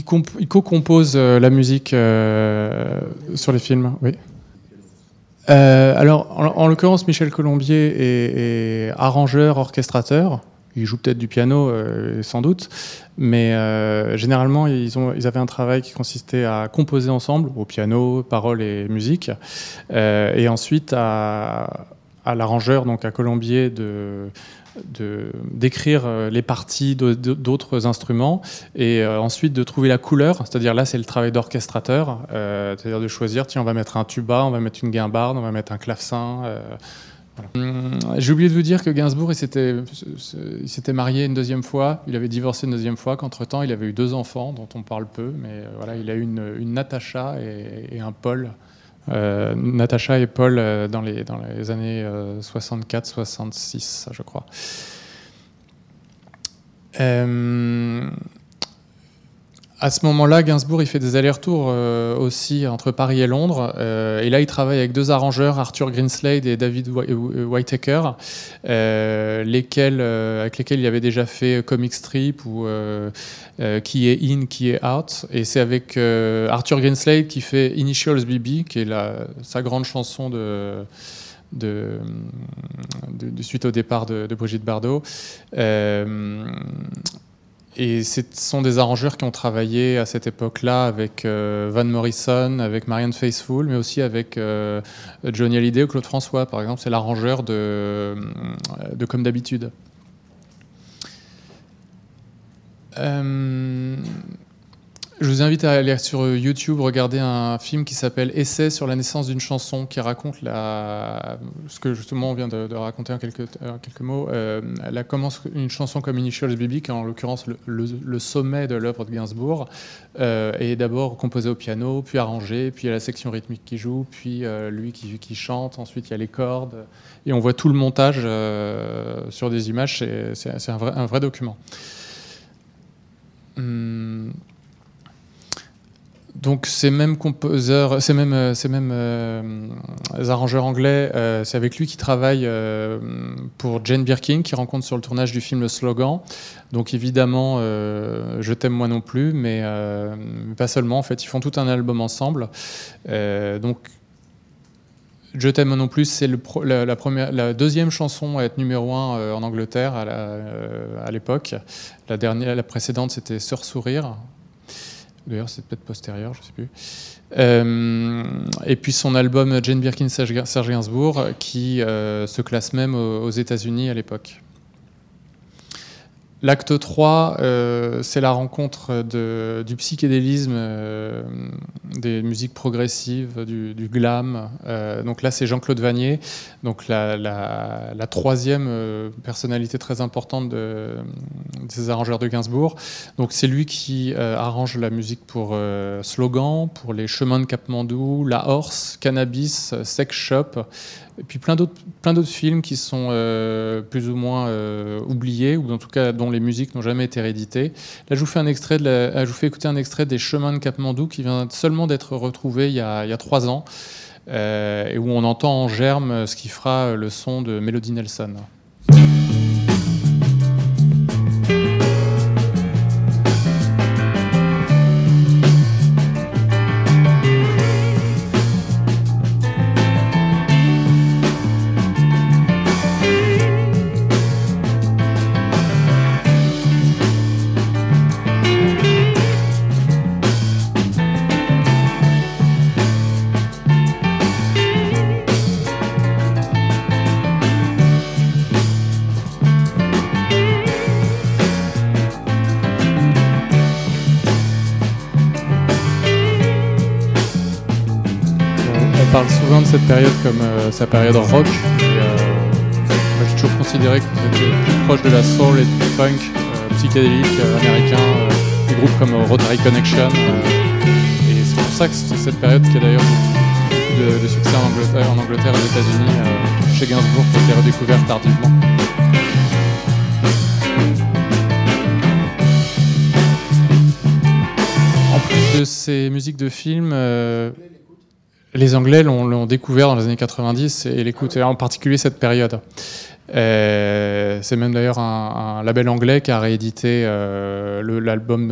Il, comp- il co-compose euh, la musique euh, sur les films, oui. Euh, alors, en, en l'occurrence, Michel Colombier est, arrangeur, orchestrateur. Il joue peut-être du piano, sans doute, mais généralement, ils, ils avaient un travail qui consistait à composer ensemble, au piano, paroles et musique, et ensuite à, à l'arrangeur, donc à Colombier, de d'écrire euh, les parties d'autres instruments et euh, ensuite de trouver la couleur, c'est-à-dire là c'est le travail d'orchestrateur, euh, c'est-à-dire de choisir, tiens on va mettre un tuba, on va mettre une guimbarde, on va mettre un clavecin. Hum, J'ai oublié de vous dire que Gainsbourg il s'était marié une deuxième fois, il avait divorcé une deuxième fois, qu'entre-temps il avait eu deux enfants dont on parle peu, mais voilà il a eu une, une Natacha et un Paul. Euh, Natacha et Paul euh, dans, les, dans les années 64-66, je crois. À ce moment-là, Gainsbourg il fait des allers-retours euh, aussi entre Paris et Londres. Euh, et là, il travaille avec deux arrangeurs, Arthur Greenslade et David Whi- euh, lesquels, avec lesquels il avait déjà fait Comic Strip ou Qui est In, Qui est Out. Et c'est avec Arthur Greenslade qui fait Initials BB, qui est la, sa grande chanson de. Suite au départ de, Brigitte Bardot. Et ce sont des arrangeurs qui ont travaillé à cette époque-là avec euh, Van Morrison, avec Marianne Faithfull, mais aussi avec euh, Johnny Hallyday ou Claude François, par exemple. C'est l'arrangeur de, de Comme d'habitude. Euh, je vous invite à aller sur YouTube regarder un film qui s'appelle Essai sur la naissance d'une chanson, qui raconte ce que justement on vient de, raconter en quelques, mots. Euh, la commence une chanson comme Initials BB, qui est en l'occurrence le, sommet de l'œuvre de Gainsbourg, euh, est d'abord composée au piano, puis arrangée, puis il y a la section rythmique qui joue, puis euh, lui qui, chante, ensuite il y a les cordes, et on voit tout le montage euh, sur des images, c'est- un un vrai document. Hum, donc ces mêmes composeurs, ces mêmes, euh, ces mêmes euh, arrangeurs anglais, euh, c'est avec lui qu'il travaille euh, pour Jane Birkin, qui rencontre sur le tournage du film Le Slogan. Donc évidemment, je t'aime moi non plus, mais pas seulement. En fait, ils font tout un album ensemble. Donc je t'aime moi non plus, c'est la, la la deuxième chanson à être numéro un en Angleterre à la- l'époque. La dernière, la précédente, c'était Sœur sourire. D'ailleurs, c'est peut-être postérieur, je ne sais plus. Euh, et puis son album Jane Birkin Serge Gainsbourg, qui euh, se classe même aux États-Unis à l'époque. L'acte 3, euh, c'est la rencontre du psychédélisme, euh, des musiques progressives, du, glam. Euh, donc là, c'est Jean-Claude Vanier, donc la, troisième personnalité très importante de, des arrangeurs de Gainsbourg. Donc c'est lui qui arrange la musique pour Slogan, pour les Chemins de Capmandou, La Horse, Cannabis, Sex Shop, et puis plein d'autres plein d'autres films qui sont euh, plus ou moins euh, oubliés ou en tout cas dont les musiques n'ont jamais été rééditées. Là, je vous fais un extrait euh, je vous fais écouter un extrait des Chemins de Capmandou qui vient seulement d'être retrouvé il y a, il y a trois ans euh, et où on entend en germe ce qui fera le son de Melody Nelson. On parle souvent de cette période comme euh, sa période rock. Euh, moi, j'ai toujours considéré que c'était plus proche de la soul et du funk euh, psychédélique euh, américain, des groupes comme Rotary Connection. et c'est pour ça que c'est cette période qui a d'ailleurs beaucoup de, de succès en Angleterre, en Angleterre et aux États-Unis, chez Gainsbourg, qui a été redécouverte tardivement. En plus de ces musiques de films, les Anglais l'ont découvert dans les années 90 et l'écoutent, et en particulier cette période. Euh, c'est même d'ailleurs un, label anglais qui a réédité euh, le-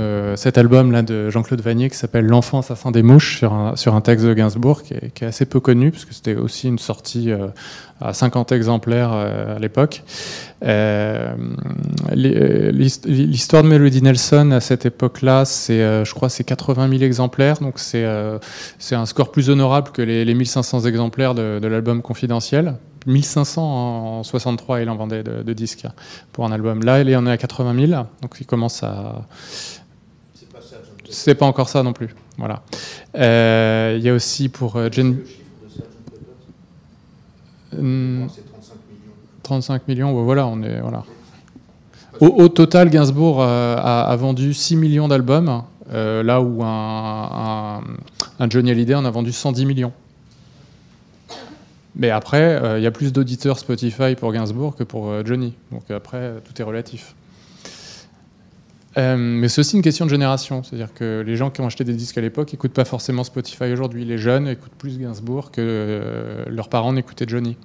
euh, cet album là de Jean-Claude Vanier qui s'appelle L'enfant assassin des mouches sur un, texte de Gainsbourg qui est, assez peu connu parce que c'était aussi une sortie à 50 exemplaires à l'époque. L'histoire de Melody Nelson à cette époque-là, c'est, je crois, c'est 80 000 exemplaires, donc c'est un score plus honorable que les, les 1500 exemplaires de, de l'album confidentiel. 1500 en 63, il en vendait de, de disques pour un album. Là, il en est à 80 000, donc il commence à. C'est pas encore ça non plus. Voilà. Euh, Il y a aussi pour euh, Jane. Hmm, 35 millions, ouais, voilà, on est voilà. Au, au total, Gainsbourg euh, a, a vendu 6 millions d'albums, euh, là où un, un- un Johnny Hallyday en a vendu 110 millions. Mais après, euh, il y a plus d'auditeurs Spotify pour Gainsbourg que pour euh, Johnny. Donc après, tout est relatif. Euh, mais c'est aussi une question de génération. C'est-à-dire que les gens qui ont acheté des disques à l'époque n'écoutent pas forcément Spotify aujourd'hui. Les jeunes écoutent plus Gainsbourg que leurs parents n'écoutaient Johnny.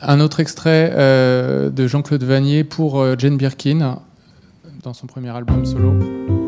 Un autre extrait de Jean-Claude Vanier pour Jane Birkin dans son premier album solo.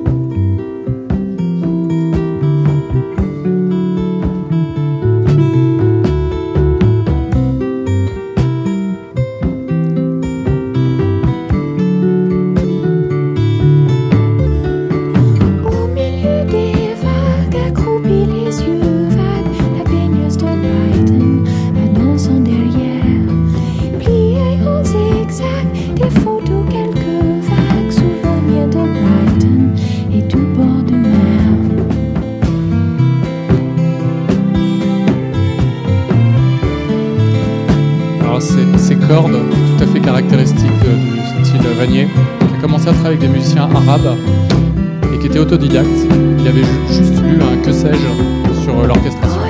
Avec des musiciens arabes et qui était autodidacte. Il avait ju- juste lu un que sais-je sur euh, l'orchestration.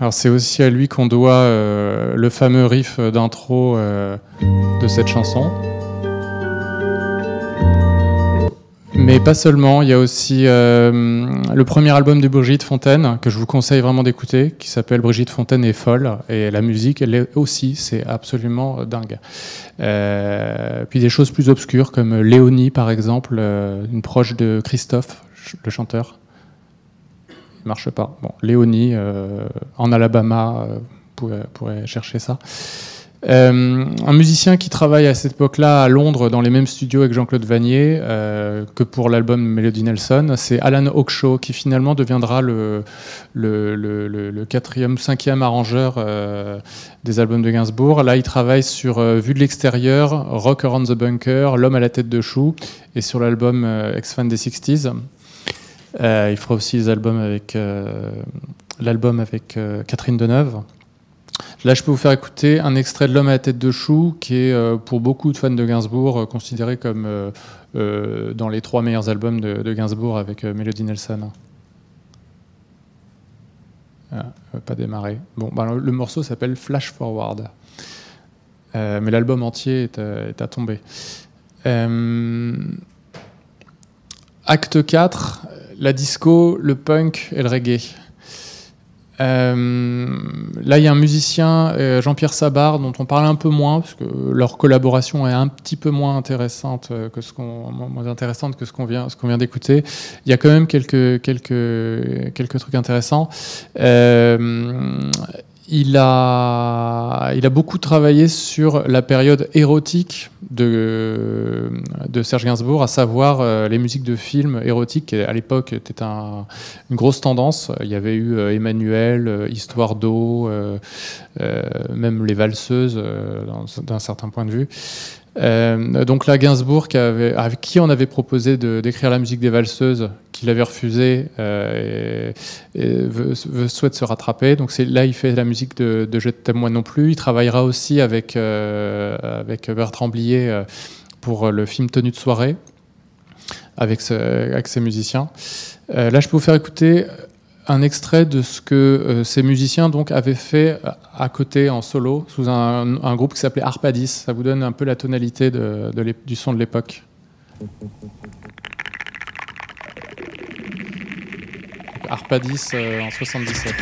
Alors c'est aussi à lui qu'on doit euh, le fameux riff d'intro euh, de cette chanson. Pas seulement, il y a aussi euh, le premier album de Brigitte Fontaine que je vous conseille vraiment d'écouter, qui s'appelle Brigitte Fontaine est folle, et la musique, elle est aussi, c'est absolument dingue. Euh, puis des choses plus obscures comme Léonie par exemple, euh, une proche de Christophe, ch- le chanteur. Il marche pas. Bon, Léonie, en Alabama, vous pourrez chercher ça. Euh, un musicien qui travaille à cette époque-là à Londres dans les mêmes studios avec Jean-Claude Vanier euh, que pour l'album Melody Nelson, c'est Alan Hawkshaw qui finalement deviendra le, le, le, quatrième, cinquième arrangeur euh, des albums de Gainsbourg. Là, il travaille sur Vue de l'extérieur, Rock Around the Bunker, L'homme à la tête de chou et sur l'album Ex-Fan des 60s. Euh, il fera aussi les albums avec l'album avec Catherine Deneuve. Là, je peux vous faire écouter un extrait de L'homme à la tête de chou, qui est euh, pour beaucoup de fans de Gainsbourg euh, considéré comme euh, dans les trois meilleurs albums de, Gainsbourg avec Melody Nelson. Ah, pas démarrer. Bon, ben, le, morceau s'appelle Flash Forward, mais l'album entier est, à- tomber. Acte 4, la disco, le punk et le reggae. Euh, là, il y a un musicien, euh, Jean-Pierre Sabar, dont on parle un peu moins, parce que leur collaboration est un petit peu moins intéressante euh, que ce qu'on moins intéressante que ce qu'on vient, ce qu'on vient d'écouter. Il y a quand même quelques quelques quelques trucs intéressants. Euh, il a, il a beaucoup travaillé sur la période érotique de, de Serge Gainsbourg, à savoir euh, les musiques de films érotiques, qui à l'époque était un, une grosse tendance. Il y avait eu euh, Emmanuel, euh, Histoire d'eau, même les valseuses d'un certain point de vue. Euh, donc là, Gainsbourg, avec qui on avait proposé d'écrire la musique des valseuses, qu'il avait refusé, euh, et, souhaite se rattraper. Donc là, il fait la musique de, de Je moi non plus. Il travaillera aussi avec, euh, avec Bertrand Blier pour le film Tenue de soirée, avec, ses musiciens. Là, je peux vous faire écouter un extrait de ce que euh, ces musiciens donc avaient fait à- côté en solo sous un, groupe qui s'appelait Arpadis. Ça vous donne un peu la tonalité du son de l'époque. Arpadis euh, en 77.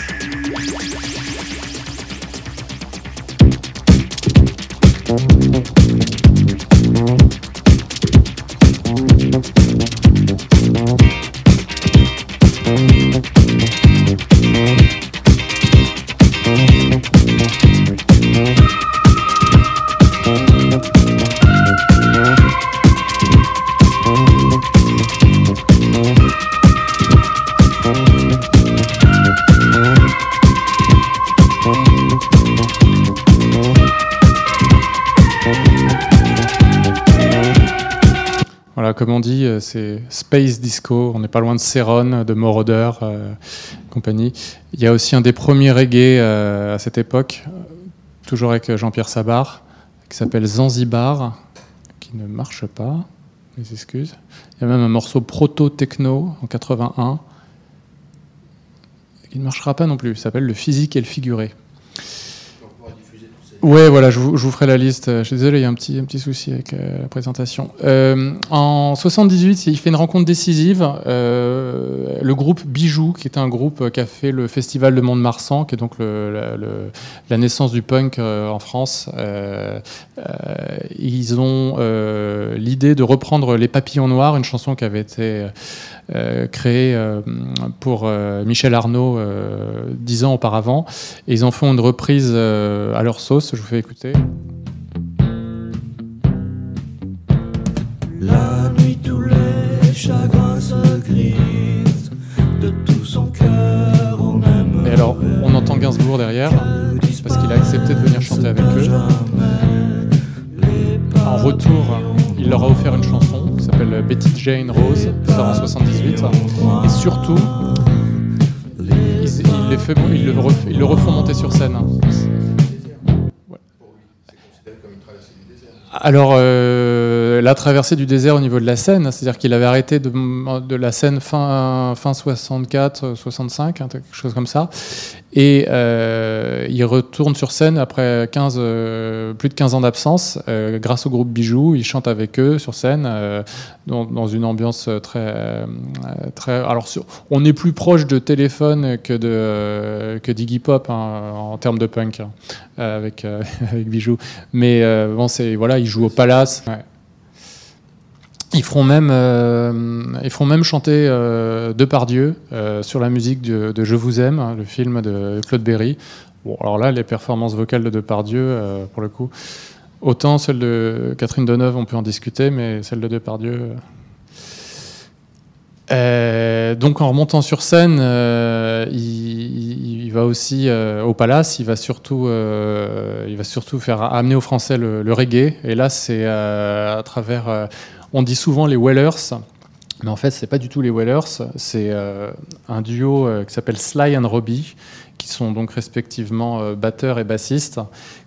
Comme on dit, euh, c'est Space Disco. On n'est pas loin de Céron, de Moroder, euh, compagnie. Il y a aussi un des premiers reggae euh, à cette époque, euh, toujours avec Jean-Pierre Sabar, qui s'appelle Zanzibar, qui ne marche pas. Mes excuses. Il y a même un morceau proto-techno en 81, qui ne marchera pas non plus. Il s'appelle Le physique et le figuré. Ouais, voilà, je vous, ferai la liste. Je suis désolé, il y a un petit, un petit souci avec euh, la présentation. Euh, en 78, il fait une rencontre décisive. Euh, le groupe Bijou, qui est un groupe qui a fait le festival de Mont-de-Marsan, qui est donc la, la naissance du punk euh, en France. Euh, euh, ils ont euh, l'idée de reprendre Les Papillons Noirs, une chanson qui avait été euh, créée euh, pour euh, Michel Arnaud dix ans auparavant. Et ils en font une reprise à leur sauce. Je vous fais écouter. La nuit, tous les chagrins se grisent. De tout son cœur, on aime. Et alors, on entend Gainsbourg derrière, parce qu'il a accepté de venir chanter avec eux. En retour, il leur a offert une chanson qui s'appelle Betty Jane Rose, sort en 78. Et surtout, ils, fait- le, le refont monter sur scène. Ouais. Alors, euh, la traversée du désert au niveau de la Seine, c'est-à-dire qu'il avait arrêté de, de la Seine fin, fin 64, 65, hein, quelque chose comme ça. Et euh, il retourne sur scène après 15, euh, plus de 15 ans d'absence, euh, grâce au groupe Bijoux. Il chante avec eux sur scène, dans, une ambiance très. très alors, on est plus proche de téléphone que, de, d'Iggy Pop hein, en termes de punk, hein, avec, avec Bijoux. Mais bon, voilà, ils jouent au Palace. Ils feront même, euh, ils feront même chanter euh, Depardieu euh, sur la musique de, Je vous aime, hein, le film de Claude Berry. Bon, alors là, les performances vocales de Depardieu, euh, pour le coup, autant celle de Catherine Deneuve, on peut en discuter, mais celle de Depardieu. donc en remontant sur scène, il, va aussi au Palace, il va surtout, il va surtout faire amener aux Français le, reggae. Et là, c'est à travers, on dit souvent les Wellers, mais en fait, c'est pas du tout les Wellers, c'est euh, un duo euh, qui s'appelle Sly and Robbie, qui sont donc respectivement euh, batteur et bassiste,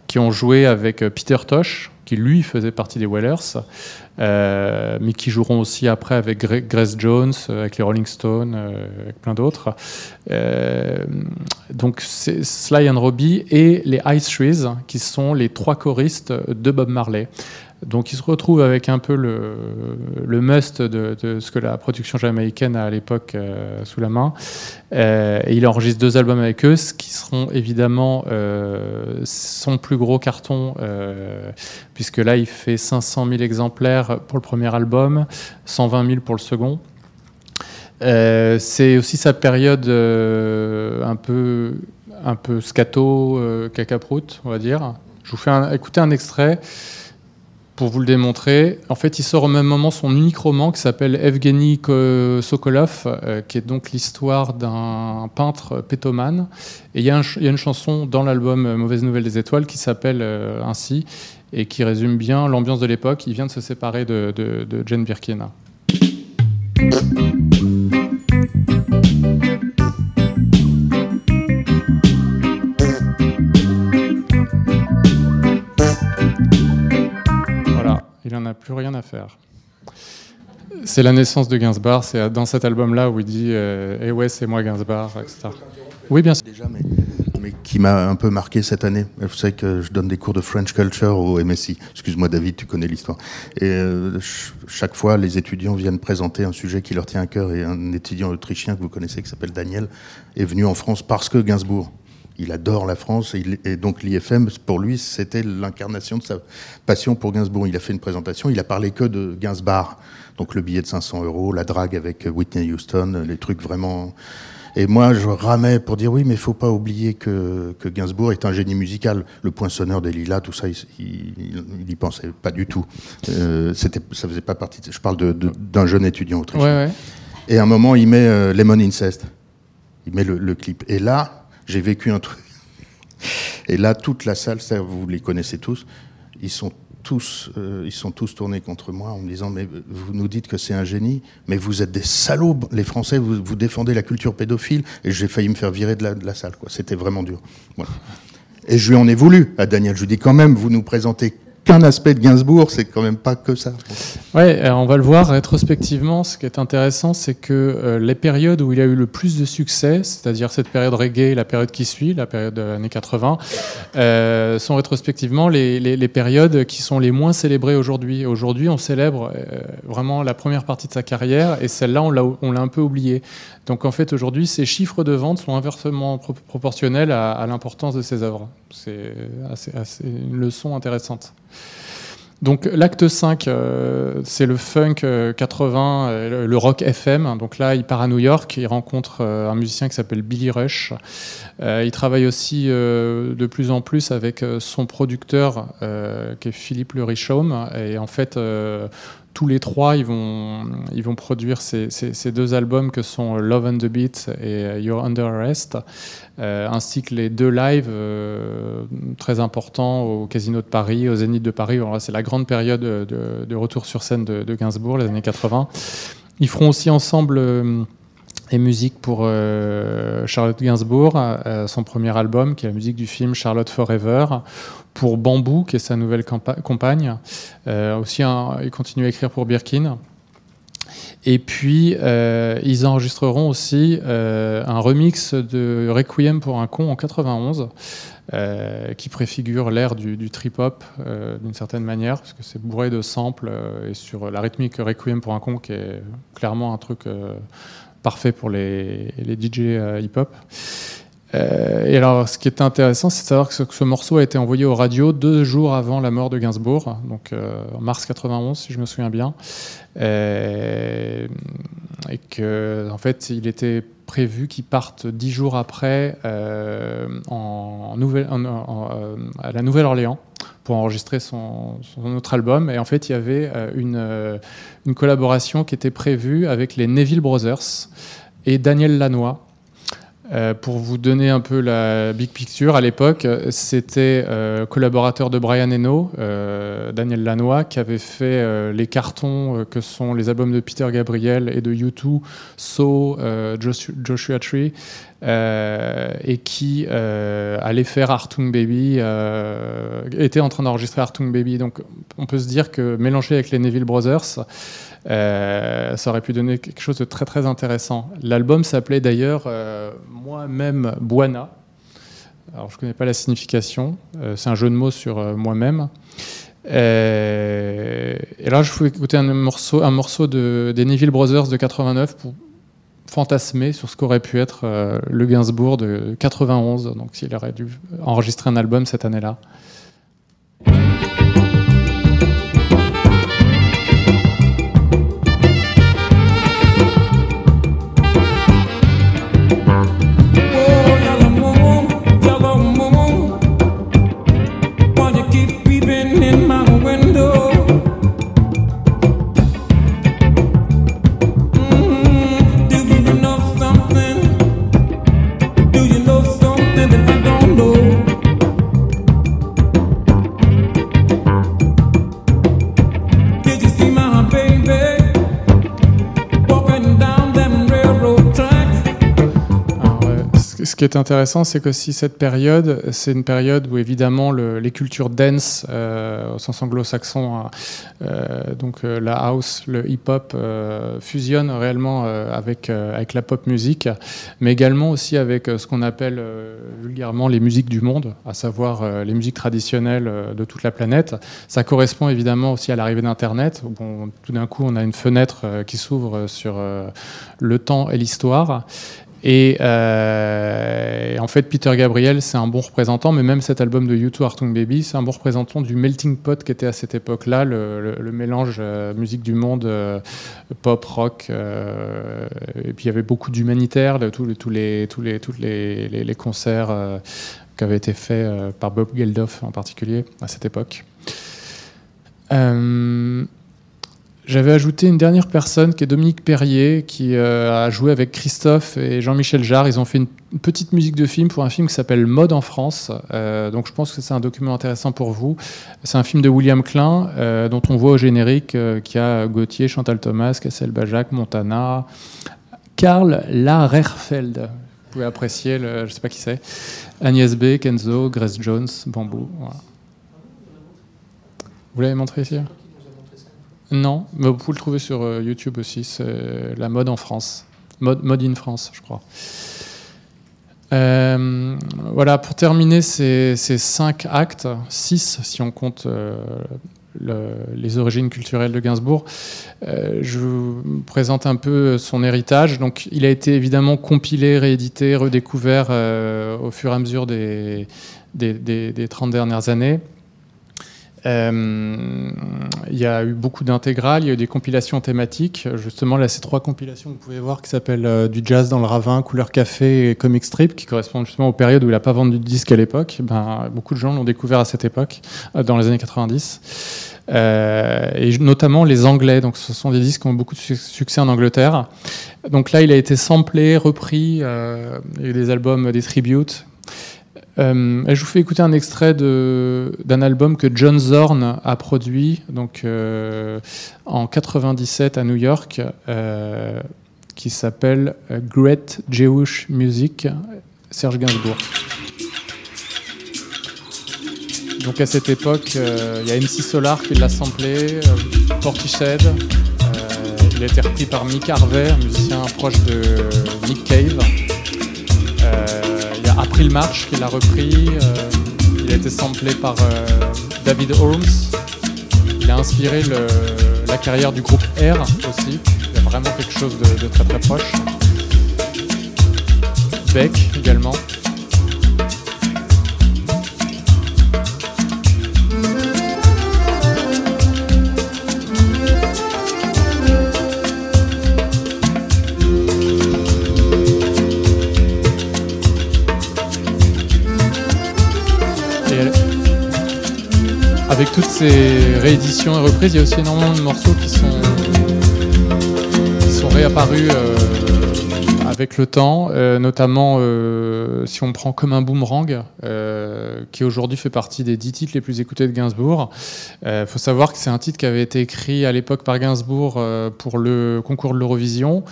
qui ont joué avec Peter Tosh, qui lui faisait partie des Wellers, mais qui joueront aussi après avec Grace Jones, avec les Rolling Stones, avec plein d'autres. Donc c'est Sly and Robbie et les Ice Trees, qui sont les trois choristes de Bob Marley. Donc il se retrouve avec un peu le, must de, ce que la production jamaïcaine a à l'époque euh, sous la main. Euh, et il enregistre deux albums avec eux, ce qui seront évidemment euh, son plus gros carton, puisque là il fait 500 000 exemplaires pour le premier album, 120 000 pour le second. C'est aussi sa période un peu un peu scato, cacaproute, on va dire. Je vous fais écouter un extrait pour vous le démontrer. En fait, il sort au même moment son unique roman qui s'appelle Evgeny Ko- Sokolov, euh, qui est donc l'histoire d'un peintre pétomane. Et il y, a un ch- il y a une chanson dans l'album euh, Mauvaise Nouvelle des Étoiles qui s'appelle euh, ainsi et qui résume bien l'ambiance de l'époque. Il vient de se séparer de, de- de Jane Birkin. Plus rien à faire. C'est la naissance de Gainsbourg, c'est dans cet album-là où il dit euh, Eh ouais, c'est moi Gainsbourg, etc. Oui, bien sûr. Mais, qui m'a un peu marqué cette année. Vous savez que je donne des cours de French Culture au MSI. Excuse-moi, David, tu connais l'histoire. Et euh, ch- chaque fois, les étudiants viennent présenter un sujet qui leur tient à cœur. Et un étudiant autrichien que vous connaissez, qui s'appelle Daniel, est venu en France parce que Gainsbourg. Il adore la France et, il- et donc l'IFM, pour lui, c'était l'incarnation de sa passion pour Gainsbourg. Il a fait une présentation, il a parlé que de Gainsbourg. Donc le billet de 500 euros, la drague avec Whitney Houston, les trucs vraiment. Et moi, je ramais pour dire oui, mais il faut pas oublier que, que Gainsbourg est un génie musical. Le poinçonneur des lilas, tout ça, il, il, il y pensait pas du tout. Euh, c'était, ça faisait pas partie. de- je parle de- de- d'un jeune étudiant autrichien. Ouais, ouais. Et à un moment, il met euh, Lemon Incest. Il met le, le clip. Et là, j'ai vécu un truc. Et là, toute la salle, ça, vous les connaissez tous, ils sont tous, euh, ils sont tous tournés contre moi en me disant mais vous nous dites que c'est un génie, mais vous êtes des salauds, les Français, vous, vous défendez la culture pédophile, et j'ai failli me faire virer de la, de la salle. C'était vraiment dur. Et je lui en ai voulu à Daniel. Je lui dis quand même, vous nous présentez qu'un aspect de Gainsbourg, c'est quand même pas que ça. Ouais, euh, on va le voir rétrospectivement. Ce qui est intéressant, c'est que euh, les périodes où il a eu le plus de succès, c'est-à-dire cette période reggae la période qui suit, la période des années 80, euh, sont rétrospectivement les, périodes qui sont les moins célébrées aujourd'hui. Aujourd'hui, on célèbre vraiment la première partie de sa carrière et celle-là, on l'a un peu oubliée. Donc en fait, aujourd'hui, ces chiffres de vente sont inversement pro- proportionnels à, l'importance de ses œuvres. C'est assez- une leçon intéressante. Donc l'acte 5, euh, c'est le funk euh, 80, euh, le- le rock FM. Donc là, il part à New York, il rencontre euh, un musicien qui s'appelle Billy Rush. Euh, il travaille aussi euh, de plus en plus avec euh, son producteur, euh, qui est Philippe Le Richaume. Et en fait, euh, tous les trois, ils vont, ils vont produire ces, ces- deux albums que sont Love and the Beat et euh, You're Under Arrest, euh, ainsi que les deux lives euh, très importants au Casino de Paris, au Zénith de Paris. C'est la grande période de, retour sur scène de, Gainsbourg, les années 80. Ils feront aussi ensemble euh, les musiques pour euh, Charlotte Gainsbourg, euh, son premier album, qui est la musique du film Charlotte Forever, pour Bambou, qui est sa nouvelle compagne. Euh, aussi, il continue à écrire pour Birkin. Et puis, ils enregistreront aussi un remix de Requiem pour un con en 91, euh, qui préfigure l'ère du, du trip-hop d'une certaine manière, parce que c'est bourré de samples et sur la rythmique Requiem pour un con, qui est clairement un truc parfait pour les, DJ euh, hip-hop. Euh, et alors, ce qui est intéressant, c'est de savoir que ce, morceau a été envoyé aux radios deux jours avant la mort de Gainsbourg, donc euh, en mars 91, si je me souviens bien, Euh, et que, en fait, il était prévu qu'il parte dix jours après à la Nouvelle-Orléans pour enregistrer son, autre album. Et en fait, il y avait une, une collaboration qui était prévue avec les Neville Brothers et Daniel Lanois. Euh, pour vous donner un peu la big picture, à l'époque, c'était euh, collaborateur de Brian Eno, euh, Daniel Lanois, qui avait fait euh, les cartons que sont les albums de Peter Gabriel et de U2, So, Joshua, Joshua Tree, et qui allait faire Artung Baby, était en train d'enregistrer Artung Baby. Donc on peut se dire que mélangé avec les Neville Brothers, ça aurait pu donner quelque chose de très très intéressant. L'album s'appelait d'ailleurs euh, Moi-même Buana. Alors je ne connais pas la signification, euh, c'est un jeu de mots sur euh, moi-même. Euh, et là, je vous écouter un morceau, un morceau de, des Neville Brothers de 89 pour fantasmer sur ce qu'aurait pu être euh, le Gainsbourg de 91, donc s'il aurait dû enregistrer un album cette année-là. Qui est intéressant, c'est que si cette période, c'est une période où évidemment le- les cultures dance, euh, au sens anglo-saxon, hein, euh, donc euh, la house, le hip-hop, euh, fusionnent réellement avec, avec la pop musique, mais également aussi avec ce qu'on appelle vulgairement les musiques du monde, à savoir les musiques traditionnelles de toute la planète. Ça correspond évidemment aussi à l'arrivée d'Internet, où tout d'un coup on a une fenêtre qui s'ouvre sur le temps et l'histoire. Et euh, en fait, Peter Gabriel, c'est un bon représentant, mais même cet album de U2, Artung Baby, c'est un bon représentant du melting pot qui était à cette époque-là, le, mélange euh, musique du monde, euh, pop, rock. et puis il y avait beaucoup d'humanitaire, tous les, tous les, tous les, tous les, concerts qui avaient été faits par Bob Geldof en particulier à cette époque. J'avais ajouté une dernière personne qui est Dominique Perrier, qui euh, a joué avec Christophe et Jean-Michel Jarre. Ils ont fait une, petite musique de film pour un film qui s'appelle Mode en France. Euh, donc je pense que c'est un document intéressant pour vous. C'est un film de William Klein, euh, dont on voit au générique qu'il y a Gauthier, Chantal Thomas, Cassel Bajac, Montana, Karl Lagerfeld. Vous pouvez apprécier, je ne sais pas qui c'est. Agnès B, Kenzo, Grace Jones, Bambou. Vous l'avez montré ici non, mais vous pouvez le trouver sur euh, YouTube aussi. C'est la mode en France. Mode, in France, je crois. Euh, voilà, pour terminer ces, cinq actes, six si on compte euh, le- les origines culturelles de Gainsbourg, euh, je vous présente un peu son héritage. Donc, il a été évidemment compilé, réédité, redécouvert euh, au fur et à mesure des, des, des- des 30 dernières années. Euh, il y a eu beaucoup d'intégrales, il y a eu des compilations thématiques. Justement, là, ces trois compilations que vous pouvez voir qui s'appellent euh, Du jazz dans le ravin, Couleur café et Comic Strip, qui correspondent justement aux périodes où il n'a pas vendu de disques à l'époque. Ben, beaucoup de gens l'ont découvert à cette époque, euh, dans les années 90. Euh, et notamment les Anglais. Donc, ce sont des disques qui ont beaucoup de su- succès en Angleterre. Donc là, il a été samplé, repris. il y a eu des albums, des tributes. Euh, je vous fais écouter un extrait d'un album que John Zorn a produit donc, euh, en 97 à New York, euh, qui s'appelle Great Jewish Music, Serge Gainsbourg. Donc à cette époque, il y a MC Solar qui l'a samplé, Portishead. il a été repris par Mick Harvey, un musicien proche de Nick Cave. A April March qui l'a repris. euh, il a été samplé par euh, David Holmes. Il a inspiré la carrière du groupe R aussi. Il y a vraiment quelque chose de, de très très proche. Beck également. Avec toutes ces rééditions et reprises, il y a aussi énormément de morceaux qui sont, qui sont réapparus euh, avec le temps, euh, notamment euh, si on prend comme un boomerang, euh, qui aujourd'hui fait partie des dix titres les plus écoutés de Gainsbourg. Il faut savoir que c'est un titre qui avait été écrit à l'époque par Gainsbourg euh, pour le concours de l'Eurovision,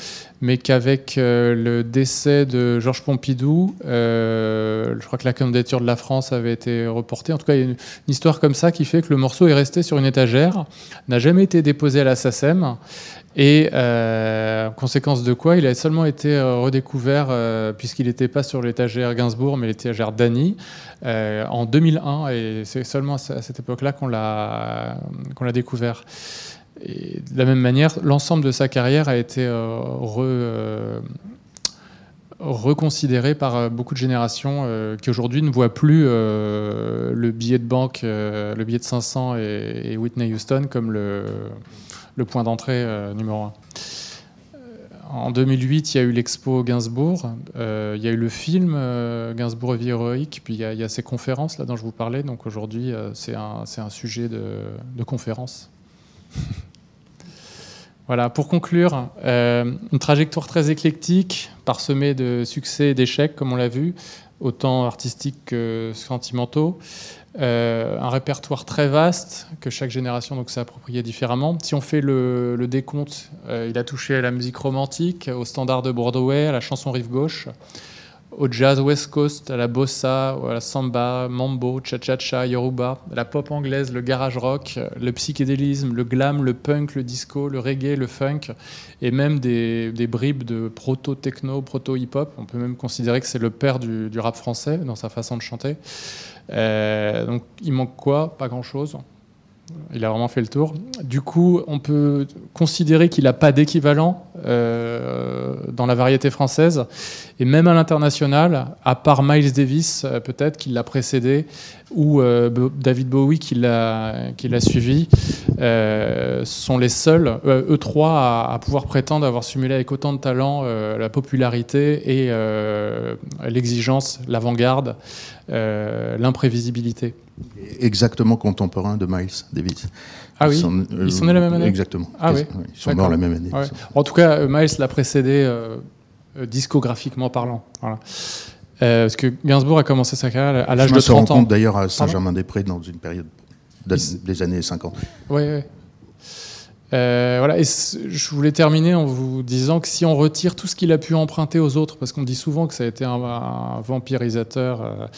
mais qu'avec euh, le décès de Georges Pompidou, euh, je crois que la candidature de la France avait été reportée. En tout cas, il y a une, une histoire comme ça qui fait que le morceau est resté sur une étagère, n'a jamais été déposé à la SACEM. Et euh, conséquence de quoi, il a seulement été euh, redécouvert, euh, puisqu'il n'était pas sur l'étagère Gainsbourg, mais l'étagère Dany, euh, en 2001. Et c'est seulement à ce- à cette époque-là qu'on l'a découvert. De la même manière, l'ensemble de sa carrière a été re- reconsidéré par beaucoup de générations qui aujourd'hui ne voient plus le billet de banque, le billet de 500 et, et Whitney Houston comme le, le point d'entrée euh, numéro un. En 2008, il y a eu l'expo Gainsbourg, euh, il y a eu le film euh, Gainsbourg vie héroïque, puis il y, a, ces conférences là dont je vous parlais. Donc aujourd'hui, euh, c'est un, sujet de, conférence. Voilà, pour conclure, euh, une trajectoire très éclectique, parsemée de succès et d'échecs, comme on l'a vu, autant artistiques que sentimentaux. Euh, un répertoire très vaste que chaque génération donc s'est approprié différemment. Si on fait le, décompte, euh, il a touché à la musique romantique, au standard de Broadway, à la chanson rive gauche, au jazz West Coast, à la bossa, à la samba, mambo, cha-cha-cha, yoruba, la pop anglaise, le garage rock, le psychédélisme, le glam, le punk, le disco, le reggae, le funk, et même des, bribes de proto-techno, proto-hip-hop. On peut même considérer que c'est le père du, du rap français dans sa façon de chanter. Euh, donc il manque quoi? Pas grand-chose. Il a vraiment fait le tour. Du coup, on peut considérer qu'il n'a pas d'équivalent euh, dans la variété française. Et même à l'international, à part Miles Davis, euh, peut-être, qui l'a précédé, ou euh, David Bowie, qui l'a suivi, sont les seuls, eux trois, à, à pouvoir prétendre avoir simulé avec autant de talent la popularité et l'exigence, l'avant-garde, l'imprévisibilité. Exactement contemporain de Miles Davis. Ah oui sont, Ils sont nés la même année Exactement. Ah oui Ils sont morts la même année. Ouais. En tout cas, euh, Miles l'a précédé euh, euh, discographiquement parlant. Voilà. Euh, parce que Gainsbourg a commencé sa carrière à l'âge Je de me 30 ans. rencontre d'ailleurs à Saint-Germain-des-Prés dans une période des années 50. Ouais, ouais. Euh, voilà, et je voulais terminer en vous disant que si on retire tout ce qu'il a pu emprunter aux autres, parce qu'on dit souvent que ça a été un, vampirisateur,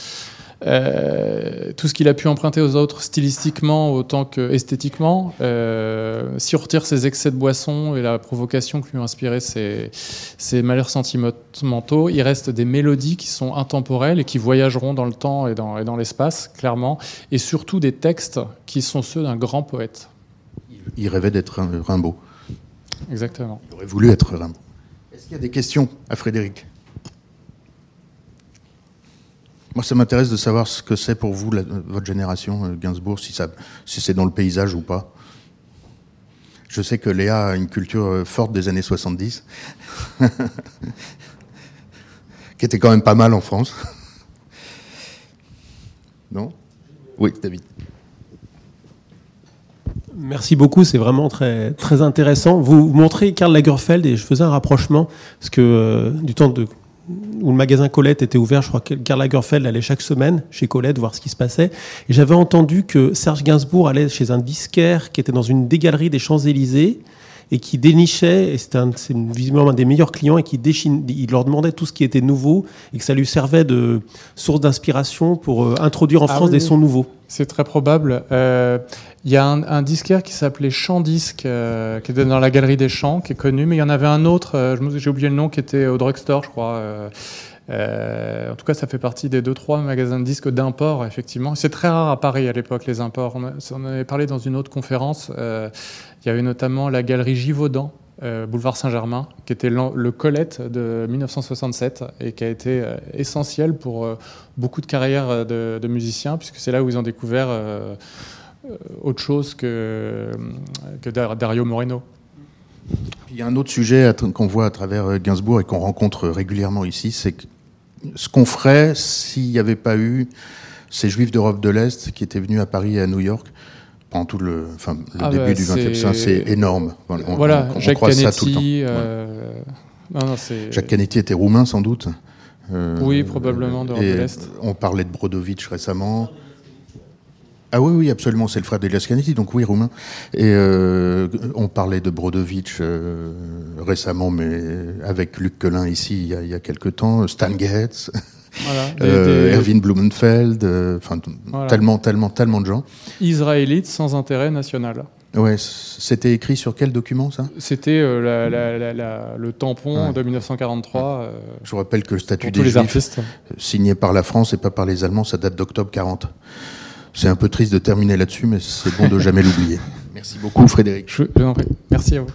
euh, tout ce qu'il a pu emprunter aux autres stylistiquement autant que esthétiquement, euh, si on retire ses excès de boisson et la provocation que lui ont inspiré ses, malheurs sentimentaux, il reste des mélodies qui sont intemporelles et qui voyageront dans le temps et dans l'espace, clairement, et surtout des textes qui sont ceux d'un grand poète. Il rêvait d'être Rimbaud. Exactement. Il aurait voulu être Rimbaud. Est-ce qu'il y a des questions à Frédéric? Moi, ça m'intéresse de savoir ce que c'est pour vous, la- votre génération, euh, Gainsbourg, si, ça, si c'est dans le paysage ou pas. Je sais que Léa a une culture euh, forte des années 70, qui était quand même pas mal en France. Non? Oui, David. Merci beaucoup, c'est vraiment très, très intéressant. Vous montrez Karl Lagerfeld et je faisais un rapprochement parce que euh, du temps où le magasin Colette était ouvert, je crois que Karl Lagerfeld allait chaque semaine chez Colette voir ce qui se passait. Et j'avais entendu que Serge Gainsbourg allait chez un disquaire qui était dans une des galeries des Champs-Élysées et qui dénichait, et c'était visiblement un des meilleurs clients, et qui déchine, il leur demandait tout ce qui était nouveau et que ça lui servait de source d'inspiration pour euh, introduire en Ah France oui, des sons nouveaux. C'est très probable. Euh, Il y a un, un disquaire qui s'appelait Champ Disque, euh, qui était dans la galerie des Champs, qui est connu, mais il y en avait un autre, j'ai oublié le nom, qui était au drugstore, je crois. Euh, en tout cas, ça fait partie des deux trois magasins de disques d'import, effectivement. C'est très rare à Paris à l'époque les imports. On, en avait parlé dans une autre conférence. euh, il y avait notamment la galerie Givaudan, euh, boulevard Saint-Germain, qui était le Colette de 1967 et qui a été euh, essentiel pour beaucoup de carrières de, musiciens, puisque c'est là où ils ont découvert autre chose que, que Dar- Dario Moreno. Il y a un autre sujet qu'on voit à travers euh, Gainsbourg et qu'on rencontre régulièrement ici, c'est ce qu'on ferait s'il n'y avait pas eu ces juifs d'Europe de l'Est qui étaient venus à Paris et à New York pendant tout le, enfin, le Ah début bah, du XXe siècle. C'est énorme. Voilà, on, voilà, on- on Jacques croise ça tout le temps. Canetti. Euh, non, non, c'est- Jacques Canetti était roumain sans doute. Euh, Oui, probablement, d'Europe de l'Est. On parlait de Brodovitch récemment. Ah oui, oui, absolument, c'est le frère d'Elias Canetti, donc oui, roumain. Et euh, on parlait de Brodovitch euh, récemment, mais avec Luc Collin ici, il y a, il y a quelque temps, Stan Getz, Voilà, euh, des- Erwin Blumenfeld, enfin Voilà. tellement, tellement, tellement de gens. Israélites sans intérêt national. Ouais, c'était écrit sur quel document ça? C'était euh, la- la- la- la- le tampon Ouais. de 1943. euh, Je vous rappelle que le statut des les Juifs, artistes. signé par la France et pas par les Allemands, ça date d'octobre 40. C'est un peu triste de terminer là-dessus, mais c'est bon de jamais l'oublier. Merci beaucoup, Frédéric. Je, je vous en prie. Merci à vous.